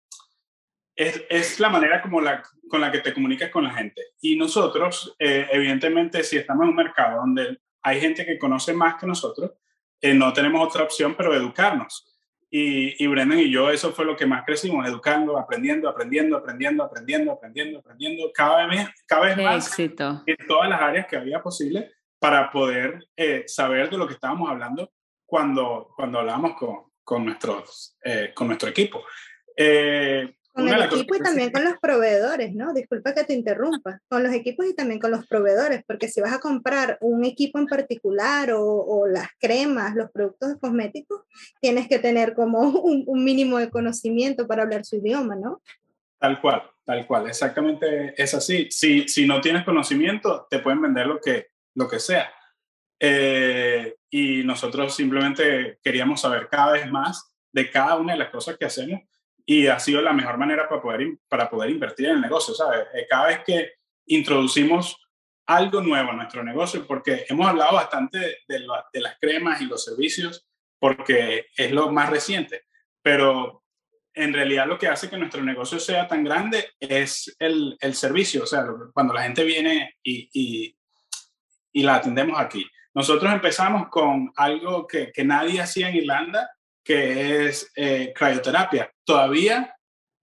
es, es, la manera como la, con la que te comunicas con la gente. Y nosotros, eh, evidentemente, si estamos en un mercado donde hay gente que conoce más que nosotros, eh, no tenemos otra opción pero educarnos. Y, y, Brendan y yo, eso fue lo que más crecimos, educando, aprendiendo, aprendiendo, aprendiendo, aprendiendo, aprendiendo, aprendiendo, cada vez, cada vez más éxito. en todas las áreas que había posible para poder saber de lo que estábamos hablando cuando, cuando hablamos con, con, nuestros, eh, con nuestro equipo. Eh, con el equipo y también con los proveedores, ¿no? Disculpa que te interrumpa. Con los equipos y también con los proveedores, porque si vas a comprar un equipo en particular o, o las cremas, los productos cosméticos, tienes que tener como un, un, mínimo de conocimiento para hablar su idioma, ¿no? Tal cual, tal cual, exactamente es así. Si, si no tienes conocimiento, te pueden vender lo que, lo que sea. Eh, y nosotros simplemente queríamos saber cada vez más de cada una de las cosas que hacemos y ha sido la mejor manera para poder, para poder invertir en el negocio, ¿sabes? Eh, cada vez que introducimos algo nuevo a nuestro negocio, porque hemos hablado bastante de, las cremas y los servicios, porque es lo más reciente, pero en realidad lo que hace que nuestro negocio sea tan grande es el, el servicio, o sea, cuando la gente viene y, y, y la atendemos aquí. Nosotros empezamos con algo que, que nadie hacía en Irlanda, que es eh, crioterapia. Todavía,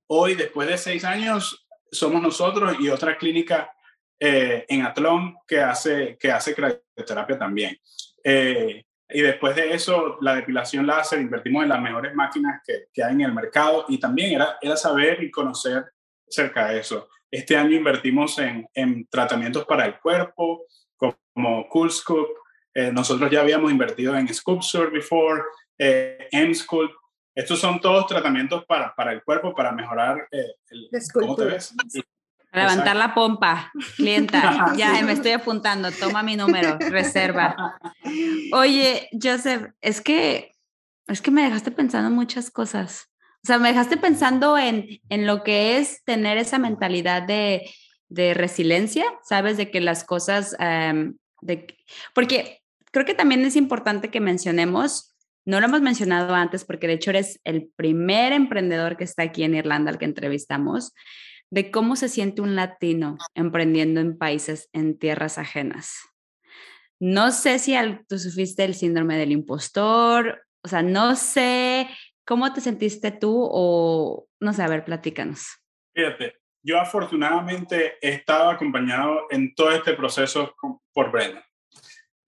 hoy, después de seis años, somos nosotros y otra clínica eh, en Atlón que hace, que hace crioterapia también. Eh, y después de eso, la depilación láser, invertimos en las mejores máquinas que, que, hay en el mercado y también era, era saber y conocer cerca de eso. Este año invertimos en, en tratamientos para el cuerpo, como CoolScoop. Eh, nosotros ya habíamos invertido en Sculpture before, eh, M-Sculpt. Estos son todos tratamientos para, para el cuerpo, para mejorar eh, el, cómo te ves. levantar la pompa, clienta. ya me estoy apuntando. Toma mi número, reserva. Oye, Joseph, es que, es que me dejaste pensando muchas cosas. O sea, me dejaste pensando en, en lo que es tener esa mentalidad de, de resiliencia, ¿sabes? De que las cosas, um, de, porque creo que también es importante que mencionemos, no lo hemos mencionado antes porque de hecho eres el primer emprendedor que está aquí en Irlanda al que entrevistamos, de cómo se siente un latino emprendiendo en países, en tierras ajenas. No sé si tú sufriste el síndrome del impostor, o sea, no sé ¿Cómo te sentiste tú o, no sé, a ver, platícanos? Fíjate, yo afortunadamente he estado acompañado en todo este proceso por Brenda.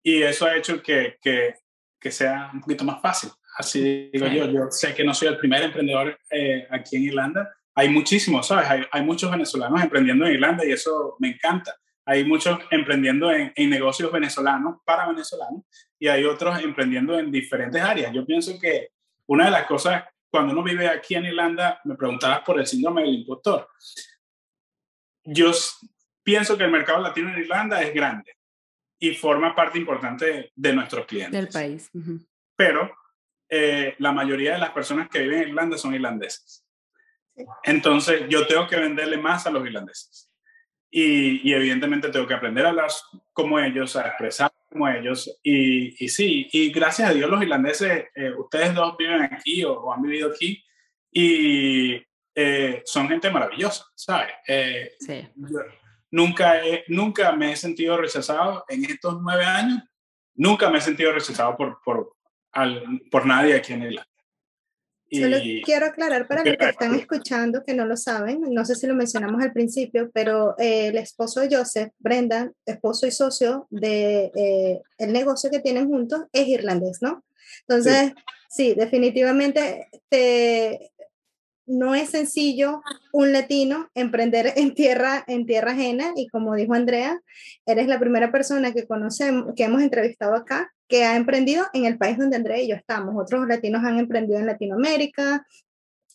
Y eso ha hecho que, que, que sea un poquito más fácil. Así digo yo, yo sé que no soy el primer emprendedor eh, aquí en Irlanda. Hay muchísimos, ¿sabes? Hay, hay, muchos venezolanos emprendiendo en Irlanda y eso me encanta. Hay muchos emprendiendo en, en negocios venezolanos para venezolanos y hay otros emprendiendo en diferentes áreas. Yo pienso que una de las cosas, cuando uno vive aquí en Irlanda, me preguntabas por el síndrome del impostor. Yo pienso que el mercado latino en Irlanda es grande y forma parte importante de nuestros clientes. Del país. Pero eh, la mayoría de las personas que viven en Irlanda son irlandeses. Entonces, yo tengo que venderle más a los irlandeses. Y, y, evidentemente tengo que aprender a hablar como ellos, a expresar como ellos. Y, y sí, y gracias a Dios los irlandeses, eh, ustedes dos viven aquí o, o, han vivido aquí y eh, son gente maravillosa, ¿sabes? Eh, sí. Nunca, he, nunca me he sentido rechazado en estos nueve años, nunca me he sentido rechazado por, por, al, por nadie aquí en Irlanda. Solo quiero aclarar para los que están escuchando que no lo saben, no sé si lo mencionamos al principio, pero eh, el esposo de Joseph, Brenda, esposo y socio de eh, el negocio que tienen juntos, es irlandés, ¿no? Entonces, sí, sí definitivamente te, no es sencillo un latino emprender en tierra, en tierra ajena y como dijo Andrea, eres la primera persona que conocemos, que hemos entrevistado acá que ha emprendido en el país donde Andrea y yo estamos. Otros latinos han emprendido en Latinoamérica,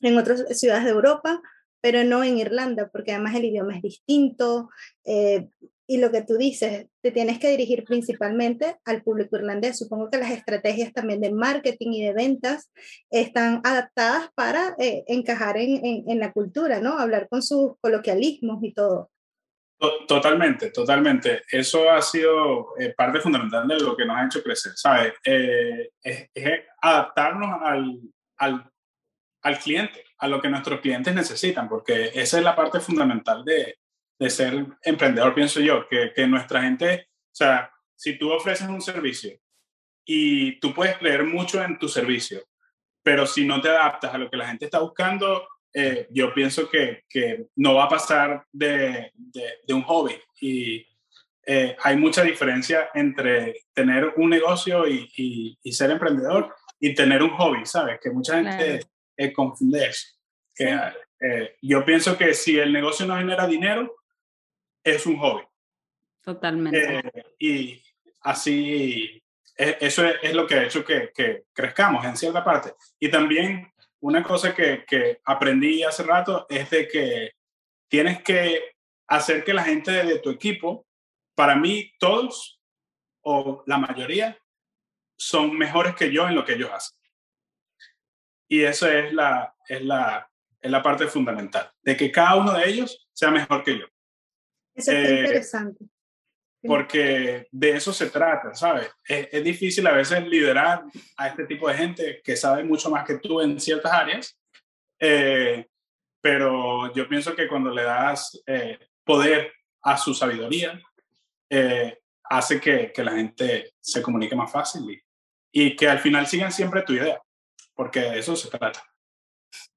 en otras ciudades de Europa, pero no en Irlanda, porque además el idioma es distinto. Eh, y lo que tú dices, te tienes que dirigir principalmente al público irlandés. Supongo que las estrategias también de marketing y de ventas están adaptadas para eh, encajar en, en, en, la cultura, ¿no? Hablar con sus coloquialismos y todo. Totalmente, totalmente. Eso ha sido eh, parte fundamental de lo que nos ha hecho crecer, ¿sabes? Eh, es, es, adaptarnos al, al, al, cliente, a lo que nuestros clientes necesitan, porque esa es la parte fundamental de, de ser emprendedor, pienso yo, que, que nuestra gente, o sea, si tú ofreces un servicio y tú puedes creer mucho en tu servicio, pero si no te adaptas a lo que la gente está buscando, eh, yo pienso que, que, no va a pasar de, de, de un hobby. Y eh, hay mucha diferencia entre tener un negocio y, y, y, ser emprendedor y tener un hobby, ¿sabes? Que mucha gente claro. eh, confunde eso. Que, sí. yo pienso que si el negocio no genera dinero, es un hobby. Totalmente. Eh, y así, e, eso es, es, lo que ha hecho que, que crezcamos en cierta parte. Y también una cosa que, que, aprendí hace rato es de que tienes que hacer que la gente de tu equipo, para mí todos o la mayoría, son mejores que yo en lo que ellos hacen. Y eso es la, es la, es la parte fundamental, de que cada uno de ellos sea mejor que yo. Eso es eh, interesante. Porque de eso se trata, ¿sabes? Es, es, difícil a veces liderar a este tipo de gente que sabe mucho más que tú en ciertas áreas, eh, pero yo pienso que cuando le das eh, poder a su sabiduría, eh, hace que, que, la gente se comunique más fácil y, y, que al final sigan siempre tu idea, porque de eso se trata.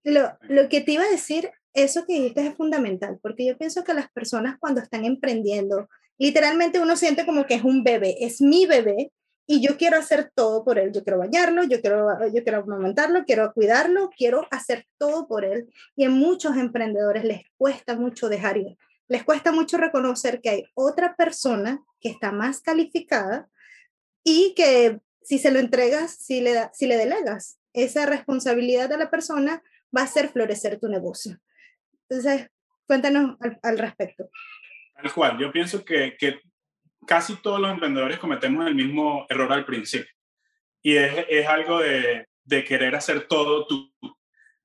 Lo, lo que te iba a decir, eso que dijiste es fundamental, porque yo pienso que las personas cuando están emprendiendo, literalmente uno siente como que es un bebé, es mi bebé y yo quiero hacer todo por él. Yo quiero bañarlo, yo quiero, yo quiero amamantarlo, quiero cuidarlo, quiero hacer todo por él. Y a muchos emprendedores les cuesta mucho dejar ir. Les cuesta mucho reconocer que hay otra persona que está más calificada y que si se lo entregas, si le, si le delegas esa responsabilidad a la persona, va a hacer florecer tu negocio. Entonces, cuéntanos al, respecto. Tal cual, yo pienso que, casi todos los emprendedores cometemos el mismo error al principio. Y es, algo de, querer hacer todo tú.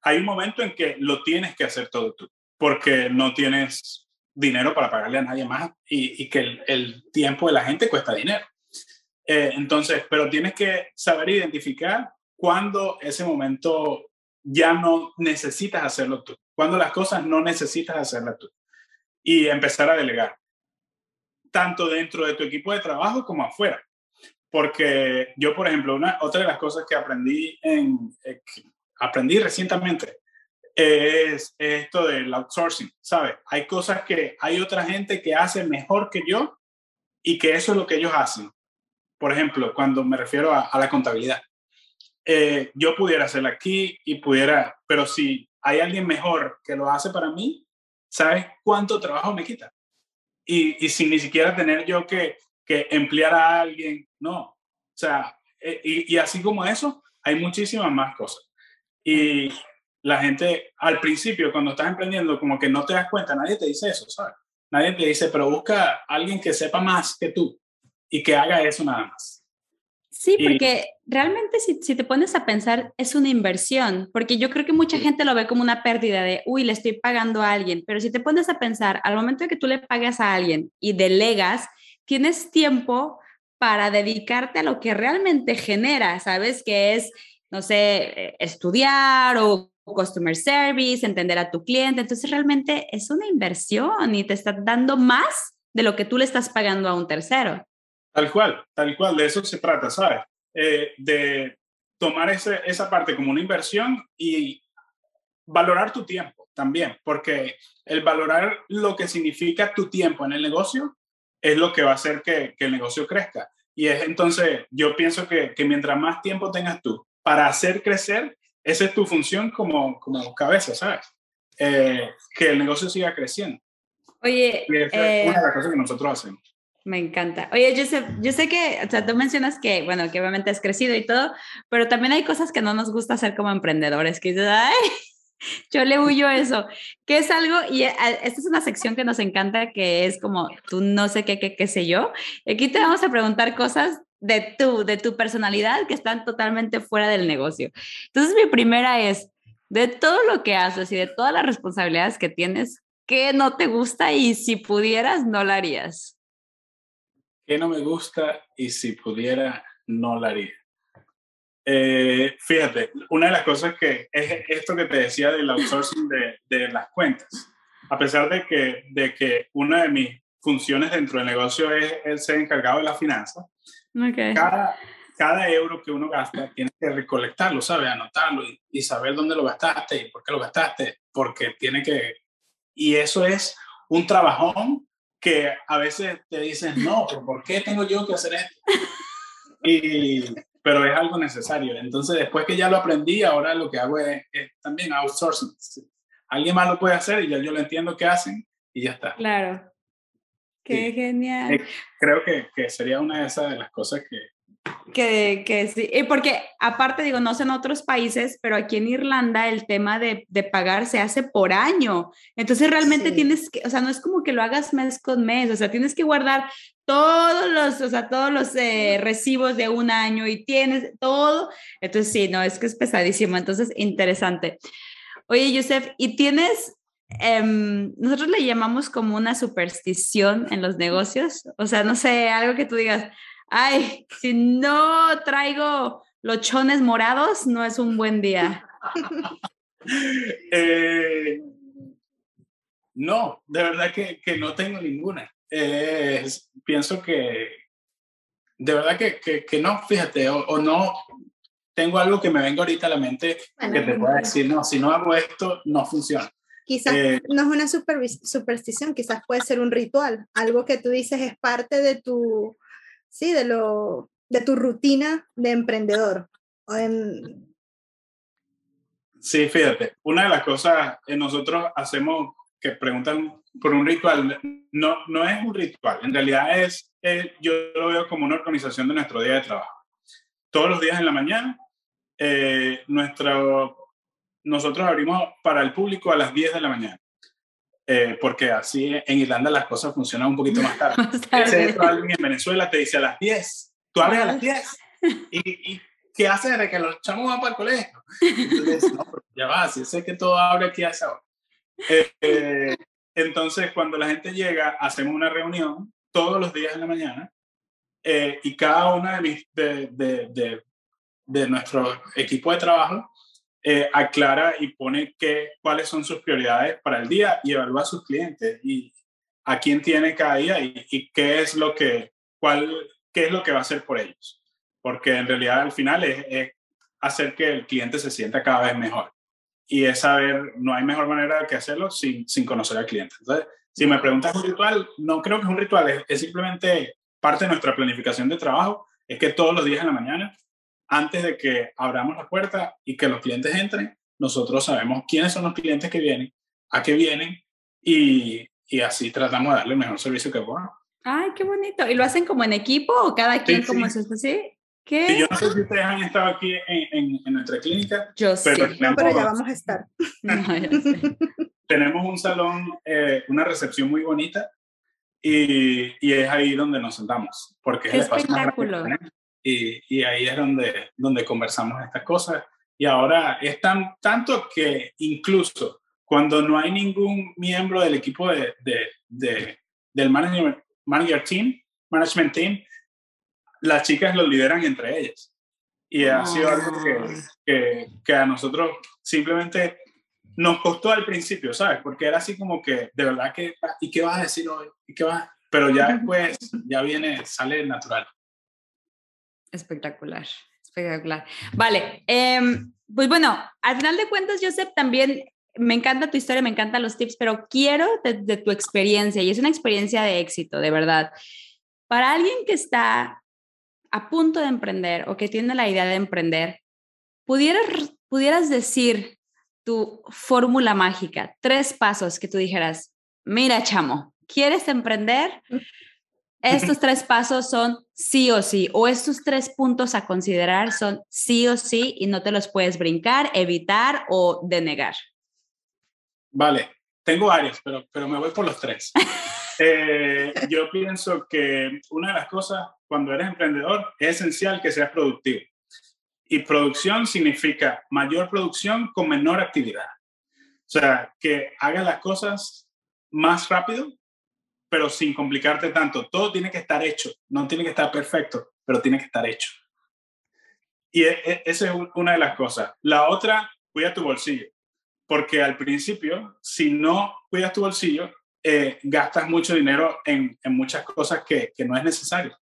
Hay un momento en que lo tienes que hacer todo tú, porque no tienes dinero para pagarle a nadie más y, que el, el, tiempo de la gente cuesta dinero. Eh, entonces, pero tienes que saber identificar cuándo ese momento ya no necesitas hacerlo tú, cuando las cosas no necesitas hacerlas tú y empezar a delegar, tanto dentro de tu equipo de trabajo como afuera. Porque yo, por ejemplo, una, otra de las cosas que aprendí en, aprendí recientemente es esto del outsourcing, ¿sabes? Hay cosas que hay otra gente que hace mejor que yo y que eso es lo que ellos hacen. Por ejemplo, cuando me refiero a, la contabilidad, eh, yo pudiera hacerla aquí y pudiera, pero si hay alguien mejor que lo hace para mí, ¿sabes cuánto trabajo me quita? Y, y sin ni siquiera tener yo que, que emplear a alguien, no. O sea, eh, y, y así como eso, hay muchísimas más cosas. Y la gente al principio, cuando estás emprendiendo, como que no te das cuenta, nadie te dice eso, ¿sabes? Nadie te dice, pero busca alguien que sepa más que tú y que haga eso nada más. Sí, porque realmente si, si, te pones a pensar, es una inversión, porque yo creo que mucha gente lo ve como una pérdida de, uy, le estoy pagando a alguien, pero si te pones a pensar, al momento de que tú le pagas a alguien y delegas, tienes tiempo para dedicarte a lo que realmente genera, ¿sabes? Que es, no sé, eh, estudiar o customer service, entender a tu cliente. Entonces realmente es una inversión y te está dando más de lo que tú le estás pagando a un tercero. Tal cual, tal cual, de eso se trata, ¿sabes? Eh, de tomar ese, esa parte como una inversión y valorar tu tiempo también, porque el valorar lo que significa tu tiempo en el negocio es lo que va a hacer que, que el negocio crezca. Y es entonces, yo pienso que, que mientras más tiempo tengas tú para hacer crecer, esa es tu función como, como cabeza, ¿sabes? Eh, que el negocio siga creciendo. Oye, y esa es una de las cosas que nosotros hacemos. Me encanta. Oye, sé, yo sé que, o sea, tú mencionas que, bueno, que obviamente has crecido y todo, pero también hay cosas que no nos gusta hacer como emprendedores, que dices, ay, yo le huyo eso, que es algo, y esta es una sección que nos encanta, que es como, tú no sé qué, qué, qué sé yo. Aquí te vamos a preguntar cosas de tu, de tu personalidad que están totalmente fuera del negocio. Entonces, mi primera es, de todo lo que haces y de todas las responsabilidades que tienes, ¿qué no te gusta y si pudieras, no lo harías? ¿Qué no me gusta y si pudiera, no lo haría? Eh, fíjate, una de las cosas que es esto que te decía del outsourcing de, de las cuentas. A pesar de que, de que una de mis funciones dentro del negocio es el ser encargado de la finanza, cada, cada euro que uno gasta tiene que recolectarlo, ¿sabes? Anotarlo y, saber dónde lo gastaste y por qué lo gastaste, porque tiene que... Y eso es un trabajón que a veces te dicen, no, pero ¿por qué tengo yo que hacer esto? Y, pero es algo necesario. Entonces, después que ya lo aprendí, ahora lo que hago es, también outsourcing. Alguien más lo puede hacer y ya yo lo entiendo qué hacen y ya está. Claro. Qué genial. Eh, creo que, que, sería una de esas de las cosas que... Que, que sí, y porque aparte digo, no sé en otros países, pero aquí en Irlanda el tema de, de pagar se hace por año. Entonces realmente tienes que, o sea, no es como que lo hagas mes con mes, o sea, tienes que guardar todos los, o sea, todos los eh, recibos de un año y tienes todo. Entonces sí, no, es que es pesadísimo. Entonces, interesante. Oye, Yusef, ¿y tienes Em, nosotros le llamamos como una superstición en los negocios. O sea, no sé, algo que tú digas, ay, si no traigo los chones morados, no es un buen día. Eh, no, de verdad que, que no tengo ninguna. pienso que, de verdad que, que, que no, fíjate, o, o, no tengo algo que me venga ahorita a la mente que te pueda decir, no, si no hago esto, no funciona. Quizás eh, no es una superstición, quizás puede ser un ritual, algo que tú dices es parte de tu, sí, de lo, de tu rutina de emprendedor. Sí, fíjate, una de las cosas que nosotros hacemos que preguntan por un ritual, no, no es un ritual, en realidad es, yo lo veo como una organización de nuestro día de trabajo. Todos los días en la mañana, eh, nuestro nosotros abrimos para el público a las 10 de la mañana. Eh, porque así en Irlanda las cosas funcionan un poquito más tarde. Ese alguien en Venezuela te dice a las 10, tú abres a las 10. ¿Y, y qué haces de que los chamos van para el colegio? Entonces, no, ya va, si sé que todo abre aquí a esa hora. Eh, eh, entonces, cuando la gente llega, hacemos una reunión todos los días en la mañana y cada una de, mis, de, de, de, de nuestro equipo de trabajo eh, aclara y pone qué, cuáles son sus prioridades para el día y evalúa a sus clientes y a quién tiene cada día y, qué es lo que cuál qué es lo que va a hacer por ellos porque en realidad al final es, hacer que el cliente se sienta cada vez mejor. Y es saber, no hay mejor manera que hacerlo sin, sin conocer al cliente. Entonces, si me preguntas un ritual, no creo que es un ritual, es, simplemente parte de nuestra planificación de trabajo, es que todos los días en la mañana, antes de que abramos la puerta y que los clientes entren, nosotros sabemos quiénes son los clientes que vienen, a qué vienen y, y así tratamos de darle el mejor servicio que podamos. Ay, qué bonito. ¿Y lo hacen como en equipo o cada quien como es esto? ¿Sí? ¿Qué? yo no sé si ustedes han estado aquí en, en, nuestra clínica. Yo pero sí. pero ya vamos a estar. tenemos un salón, eh, una recepción muy bonita y, y, es ahí donde nos sentamos. Porque Qué es espectáculo. Y, y, ahí es donde, donde conversamos estas cosas. Y ahora es tan, tanto que incluso cuando no hay ningún miembro del equipo de, de, de del management, manager team, management team, las chicas lo lideran entre ellas. Y ha sido algo que, que, que, a nosotros simplemente nos costó al principio, ¿sabes? Porque era así como que, de verdad que, ¿y qué vas a decir hoy? ¿Y qué vas? Pero ya después, ya viene, sale natural. Espectacular, espectacular. Vale, em, pues bueno, al final de cuentas, Joseph, también me encanta tu historia, me encantan los tips, pero quiero de, tu experiencia, y es una experiencia de éxito, de verdad. Para alguien que está a punto de emprender o que tiene la idea de emprender, ¿pudieras, pudieras decir tu fórmula mágica, tres pasos que tú dijeras, mira, chamo, ¿quieres emprender? Estos tres pasos son sí o sí, o estos tres puntos a considerar son sí o sí y no te los puedes brincar, evitar o denegar. Vale, tengo varios, pero, pero me voy por los tres. Eh, yo pienso que una de las cosas cuando eres emprendedor es esencial que seas productivo. Y producción significa mayor producción con menor actividad. O sea, que hagas las cosas más rápido, pero sin complicarte tanto. Todo tiene que estar hecho, no tiene que estar perfecto, pero tiene que estar hecho. Y e, e, esa es una de las cosas. La otra, cuida tu bolsillo porque al principio, si no cuidas tu bolsillo, eh, gastas mucho dinero en, en muchas cosas que, que, no es necesario.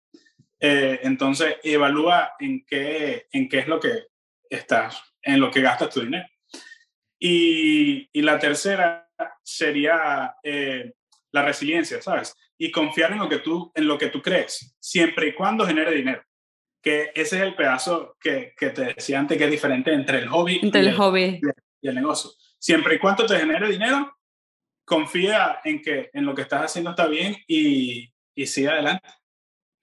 Eh, entonces, evalúa en qué, en qué es lo que estás, en lo que gastas tu dinero. Y, y la tercera sería eh, la resiliencia, ¿sabes? Y confiar en lo, que tú, en lo que tú crees, siempre y cuando genere dinero. Que ese es el pedazo que, que te decía antes que es diferente entre el hobby, entre el, hobby. y el negocio siempre y cuando te genere dinero, confía en que en lo que estás haciendo está bien y, y sigue adelante.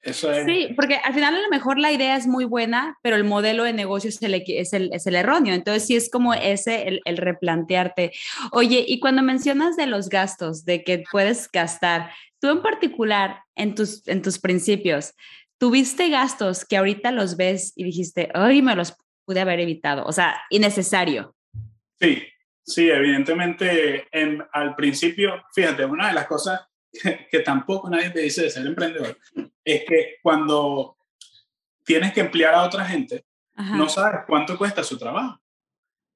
Eso es. Sí, porque al final a lo mejor la idea es muy buena, pero el modelo de negocio es el, es el, es el erróneo. Entonces sí es como ese, el, el, replantearte. Oye, y cuando mencionas de los gastos, de que puedes gastar, tú en particular, en tus, en tus principios, ¿tuviste gastos que ahorita los ves y dijiste, ay, me los pude haber evitado? O sea, innecesario. Sí, Sí, evidentemente, en, al principio, fíjate, una de las cosas que, tampoco nadie te dice de ser emprendedor es que cuando tienes que emplear a otra gente, no sabes cuánto cuesta su trabajo.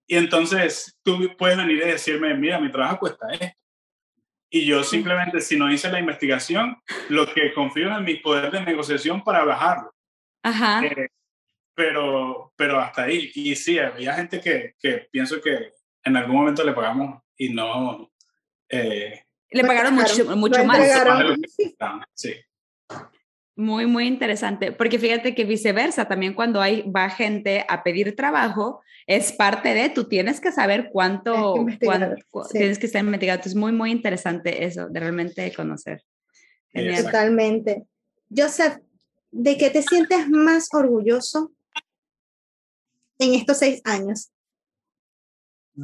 Y entonces tú puedes venir y decirme, mira, mi trabajo cuesta esto. Y yo simplemente, si no hice la investigación, lo que confío es en mi poder de negociación para bajarlo. Ajá. Eh, pero, pero hasta ahí. Y sí, había gente que, que pienso que en algún momento le pagamos y no... Eh, le pagaron mucho, mucho más. Sí. Muy, muy interesante, porque fíjate que viceversa, también cuando hay, va gente a pedir trabajo, es parte de, tú tienes que saber cuánto, tienes que estar investigado. Es muy, muy interesante eso, de realmente conocer. Totalmente. Joseph, ¿de qué te sientes más orgulloso en estos seis años?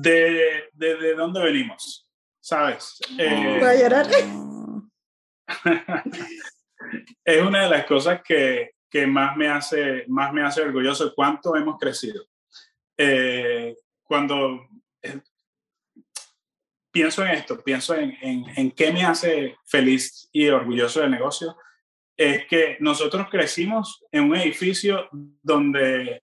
de, de, dónde venimos, ¿sabes? Eh, llorar? es una de las cosas que, que, más, me hace, más me hace orgulloso, cuánto hemos crecido. Eh, cuando eh, pienso en esto, pienso en, en, en, qué me hace feliz y orgulloso del negocio, es que nosotros crecimos en un edificio donde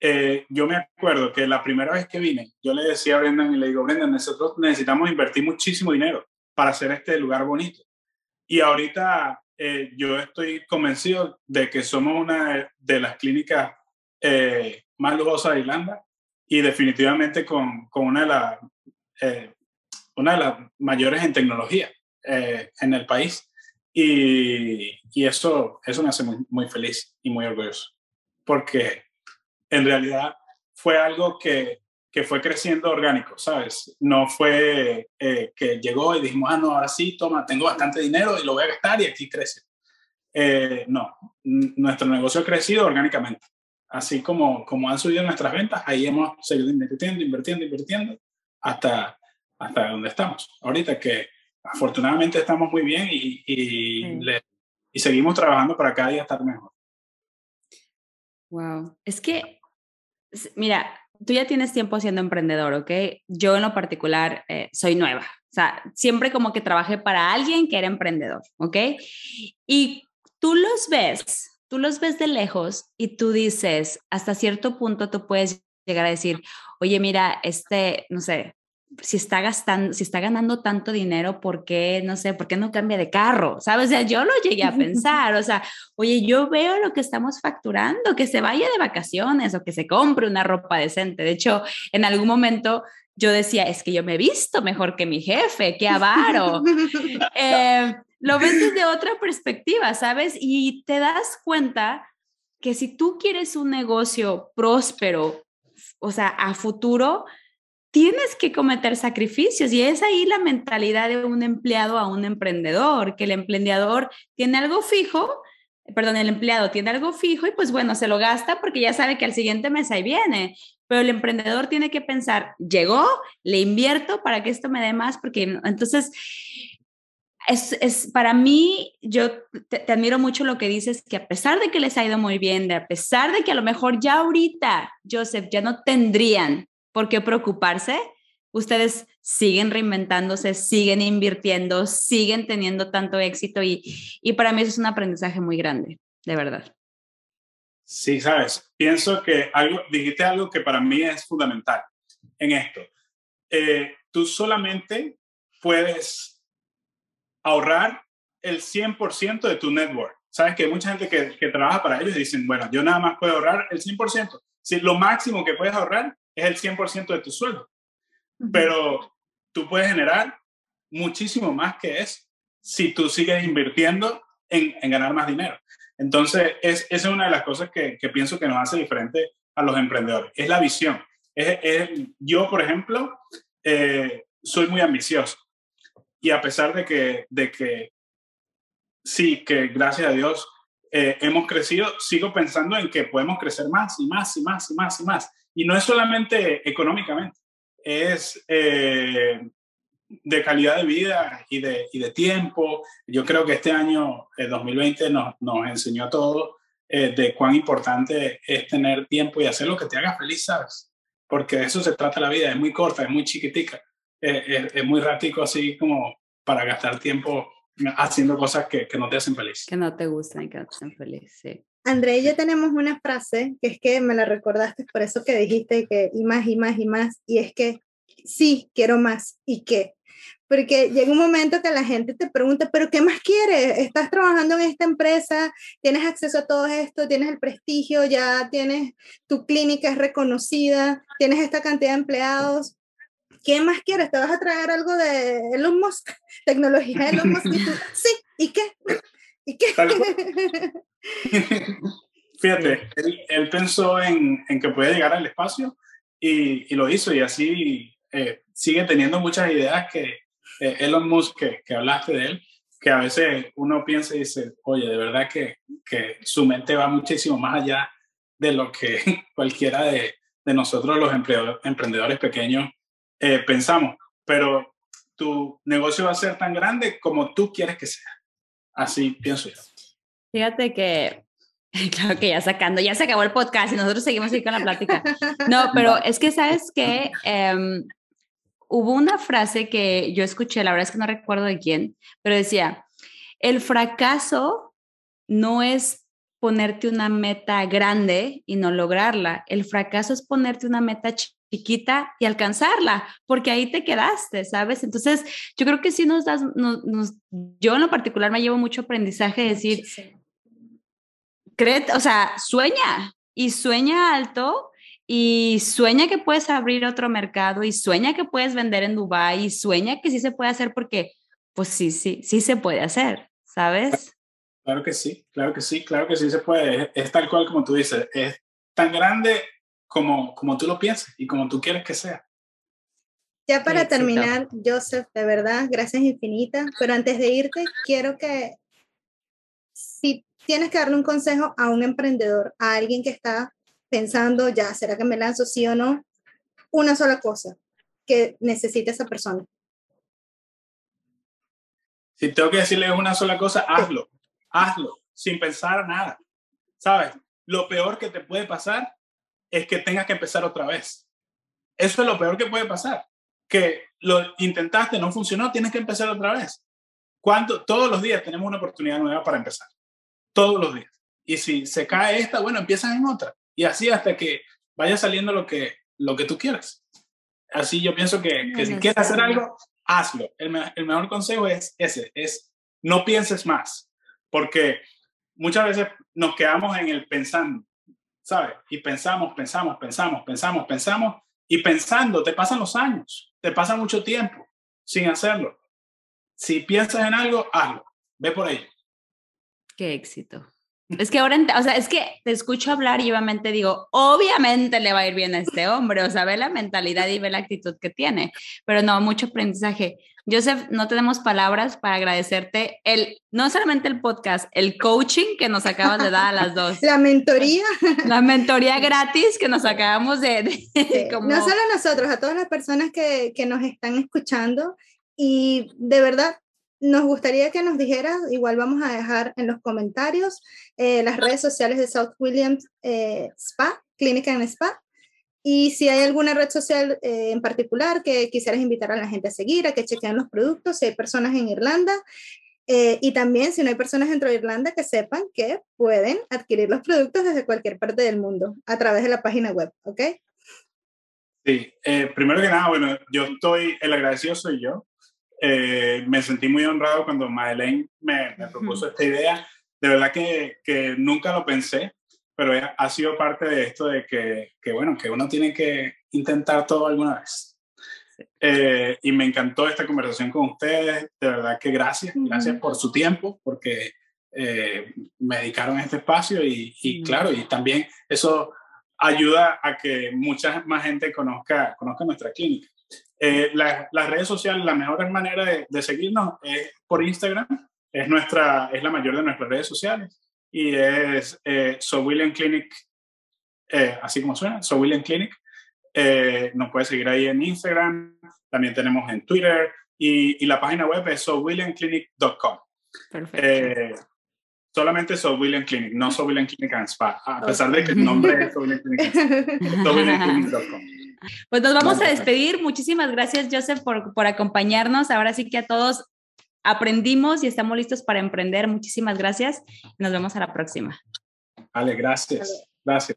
eh, yo me acuerdo que la primera vez que vine, yo le decía a Brendan y le digo, Brendan, nosotros necesitamos invertir muchísimo dinero para hacer este lugar bonito. Y ahorita eh, yo estoy convencido de que somos una de las clínicas eh, más lujosas de Irlanda y definitivamente con, con una, de las eh, una de las mayores en tecnología eh, en el país. Y, y, eso, eso me hace muy, muy feliz y muy orgulloso, porque en realidad fue algo que, que fue creciendo orgánico, ¿sabes? No fue eh, que llegó y dijimos, ah, no, ahora sí, toma, tengo bastante dinero y lo voy a gastar y aquí crece. no, nuestro negocio ha crecido orgánicamente así como, como han subido nuestras ventas, ahí hemos seguido invirtiendo, invirtiendo, invirtiendo hasta, hasta donde estamos. Ahorita que afortunadamente estamos muy bien y, y, y seguimos trabajando para cada día estar mejor. Wow, es que, mira, tú ya tienes tiempo siendo emprendedor, ¿ok? Yo en lo particular eh, soy nueva. O sea, siempre como que trabajé para alguien que era emprendedor, ¿ok? Y tú los ves tú los ves de lejos y tú dices, hasta cierto punto tú puedes llegar a decir, oye, mira, este, no sé, si está gastando, si está ganando tanto dinero, ¿por qué, no sé, por qué no cambia de carro? ¿Sabes? O sea, yo lo llegué a pensar, o sea, oye, yo veo lo que estamos facturando, que se vaya de vacaciones o que se compre una ropa decente. De hecho, en algún momento yo decía, es que yo me he visto mejor que mi jefe, qué avaro. eh, lo ves desde otra perspectiva, ¿sabes? Y te das cuenta que si tú quieres un negocio próspero, o sea, a futuro, tienes que cometer sacrificios y es ahí la mentalidad de un empleado a un emprendedor, que el emprendedor tiene algo fijo, perdón, el empleado tiene algo fijo y pues bueno, se lo gasta porque ya sabe que al siguiente mes ahí viene, pero el emprendedor tiene que pensar, llegó, le invierto para que esto me dé más, porque entonces es, para mí, yo te, admiro mucho lo que dices, que a pesar de que les ha ido muy bien, de a pesar de que a lo mejor ya ahorita, Joseph, ya no tendrían por qué preocuparse, ustedes siguen reinventándose, siguen invirtiendo, siguen teniendo tanto éxito y, y para mí eso es un aprendizaje muy grande, de verdad. Sí, sabes, pienso que algo, dijiste algo que para mí es fundamental en esto. Eh, tú solamente puedes ahorrar el 100% de tu network. Sabes que hay mucha gente que, que, trabaja para ellos y dicen, bueno, yo nada más puedo ahorrar el 100%. Si lo máximo que puedes ahorrar es el 100% de tu sueldo. Pero tú puedes generar muchísimo más que eso si tú sigues invirtiendo en, en ganar más dinero. Entonces, es, esa es una de las cosas que, que, pienso que nos hace diferente a los emprendedores. Es la visión. Es, es yo, por ejemplo, eh, soy muy ambicioso y a pesar de que, de que sí, que gracias a Dios eh, hemos crecido, sigo pensando en que podemos crecer más y más y más y más y más. Y no es solamente económicamente, es eh, de calidad de vida y de, y de, tiempo. Yo creo que este año, el 2020, nos, nos enseñó a todos eh, de cuán importante es tener tiempo y hacer lo que te haga feliz, ¿sabes? Porque de eso se trata la vida, es muy corta, es muy chiquitica es, muy rápido así como para gastar tiempo haciendo cosas que, que, no te hacen feliz. Que no te gustan que no te hacen feliz, sí. André y yo tenemos una frase que es que me la recordaste por eso que dijiste que y más y más y más, y es que sí, quiero más, ¿y qué? Porque llega un momento que la gente te pregunta, pero ¿qué más quieres? Estás trabajando en esta empresa, tienes acceso a todo esto, tienes el prestigio, ya tienes tu clínica es reconocida, tienes esta cantidad de empleados, ¿qué más quieres? ¿Te vas a traer algo de Elon Musk? Tecnología de Elon Musk. sí, ¿y qué? ¿Y qué? Fíjate, él, pensó en, en, que puede llegar al espacio y, y lo hizo y así eh, sigue teniendo muchas ideas que eh, Elon Musk, que, que, hablaste de él, que a veces uno piensa y dice, oye, de verdad que, que su mente va muchísimo más allá de lo que cualquiera de, de nosotros los emprendedores pequeños eh, pensamos, pero tu negocio va a ser tan grande como tú quieres que sea. Así pienso yo. Fíjate que, claro que ya sacando, ya se acabó el podcast y nosotros seguimos ahí con la plática. No, pero es que sabes que em, hubo una frase que yo escuché, la verdad es que no recuerdo de quién, pero decía, el fracaso no es ponerte una meta grande y no lograrla. El fracaso es ponerte una meta chiquita y alcanzarla, porque ahí te quedaste, ¿sabes? Entonces, yo creo que sí nos das, nos, yo en lo particular me llevo mucho aprendizaje de decir, cree, o sea, sueña y sueña alto y sueña que puedes abrir otro mercado y sueña que puedes vender en Dubai y sueña que sí se puede hacer porque, pues sí, sí, sí se puede hacer, ¿sabes? Claro que sí, claro que sí, claro que sí se puede. Es, tal cual como tú dices, es tan grande como, como tú lo piensas y como tú quieres que sea. Ya para terminar, Joseph, de verdad, gracias infinitas, pero antes de irte, quiero que si tienes que darle un consejo a un emprendedor, a alguien que está pensando, ya, ¿será que me lanzo sí o no? Una sola cosa que necesita esa persona. Si tengo que decirle una sola cosa, hazlo, hazlo, sin pensar nada. ¿Sabes? Lo peor que te puede pasar es que tengas que empezar otra vez. Eso es lo peor que puede pasar. Que lo intentaste, no funcionó, tienes que empezar otra vez. ¿Cuánto? Todos los días tenemos una oportunidad nueva para empezar. Todos los días. Y si se cae esta, bueno, empiezas en otra. Y así hasta que vaya saliendo lo que, lo que tú quieras. Así yo pienso que, que si quieres hacer algo, hazlo. El, el, mejor consejo es ese, es no pienses más, porque muchas veces nos quedamos en el pensando, ¿sabes? Y pensamos, pensamos, pensamos, pensamos, pensamos, y pensando te pasan los años, te pasa mucho tiempo sin hacerlo. Si piensas en algo, hazlo, ve por ahí. Qué éxito. Es que ahora, o sea, es que te escucho hablar y obviamente digo, obviamente le va a ir bien a este hombre, o sea, ve la mentalidad y ve la actitud que tiene, pero no, mucho aprendizaje. Joseph, no tenemos palabras para agradecerte el, no solamente el podcast, el coaching que nos acabas de dar a las dos. La mentoría. La mentoría gratis que nos acabamos de... No solo a nosotros, a todas las personas que, que nos están escuchando y de verdad nos gustaría que nos dijeras, igual vamos a dejar en los comentarios eh, las redes sociales de South Williams eh, Spa, Clínica en Spa, y si hay alguna red social eh, en particular que quisieras invitar a la gente a seguir, a que chequen los productos, si hay personas en Irlanda, y también si no hay personas dentro de Irlanda que sepan que pueden adquirir los productos desde cualquier parte del mundo a través de la página web, ¿ok? Sí, primero que nada, bueno, yo estoy, el agradecido soy yo, eh, me sentí muy honrado cuando Madeleine me, me propuso esta idea. De verdad que, que, nunca lo pensé, pero ha sido parte de esto de que, que bueno, que uno tiene que intentar todo alguna vez. Eh, y me encantó esta conversación con ustedes. De verdad que gracias, gracias por su tiempo, porque eh, me dedicaron a este espacio y, y claro, y también eso ayuda a que mucha más gente conozca, conozca nuestra clínica. Eh, las redes sociales, la mejor manera de, seguirnos es por Instagram, es, nuestra, es la mayor de nuestras redes sociales y es eh, So William Clinic, eh, así como suena, So William Clinic. Eh, nos puede seguir ahí en Instagram, también tenemos en Twitter y, y la página web es sowilliamclinic.com. Perfecto. solamente So William Clinic, no So William Clinic and Spa, a pesar de que el nombre es So William Clinic. SoWilliamClinic.com. Pues nos vamos a despedir. Muchísimas gracias, Joseph, por, por acompañarnos. Ahora sí que a todos aprendimos y estamos listos para emprender. Muchísimas gracias. Nos vemos a la próxima. Vale, gracias. Gracias.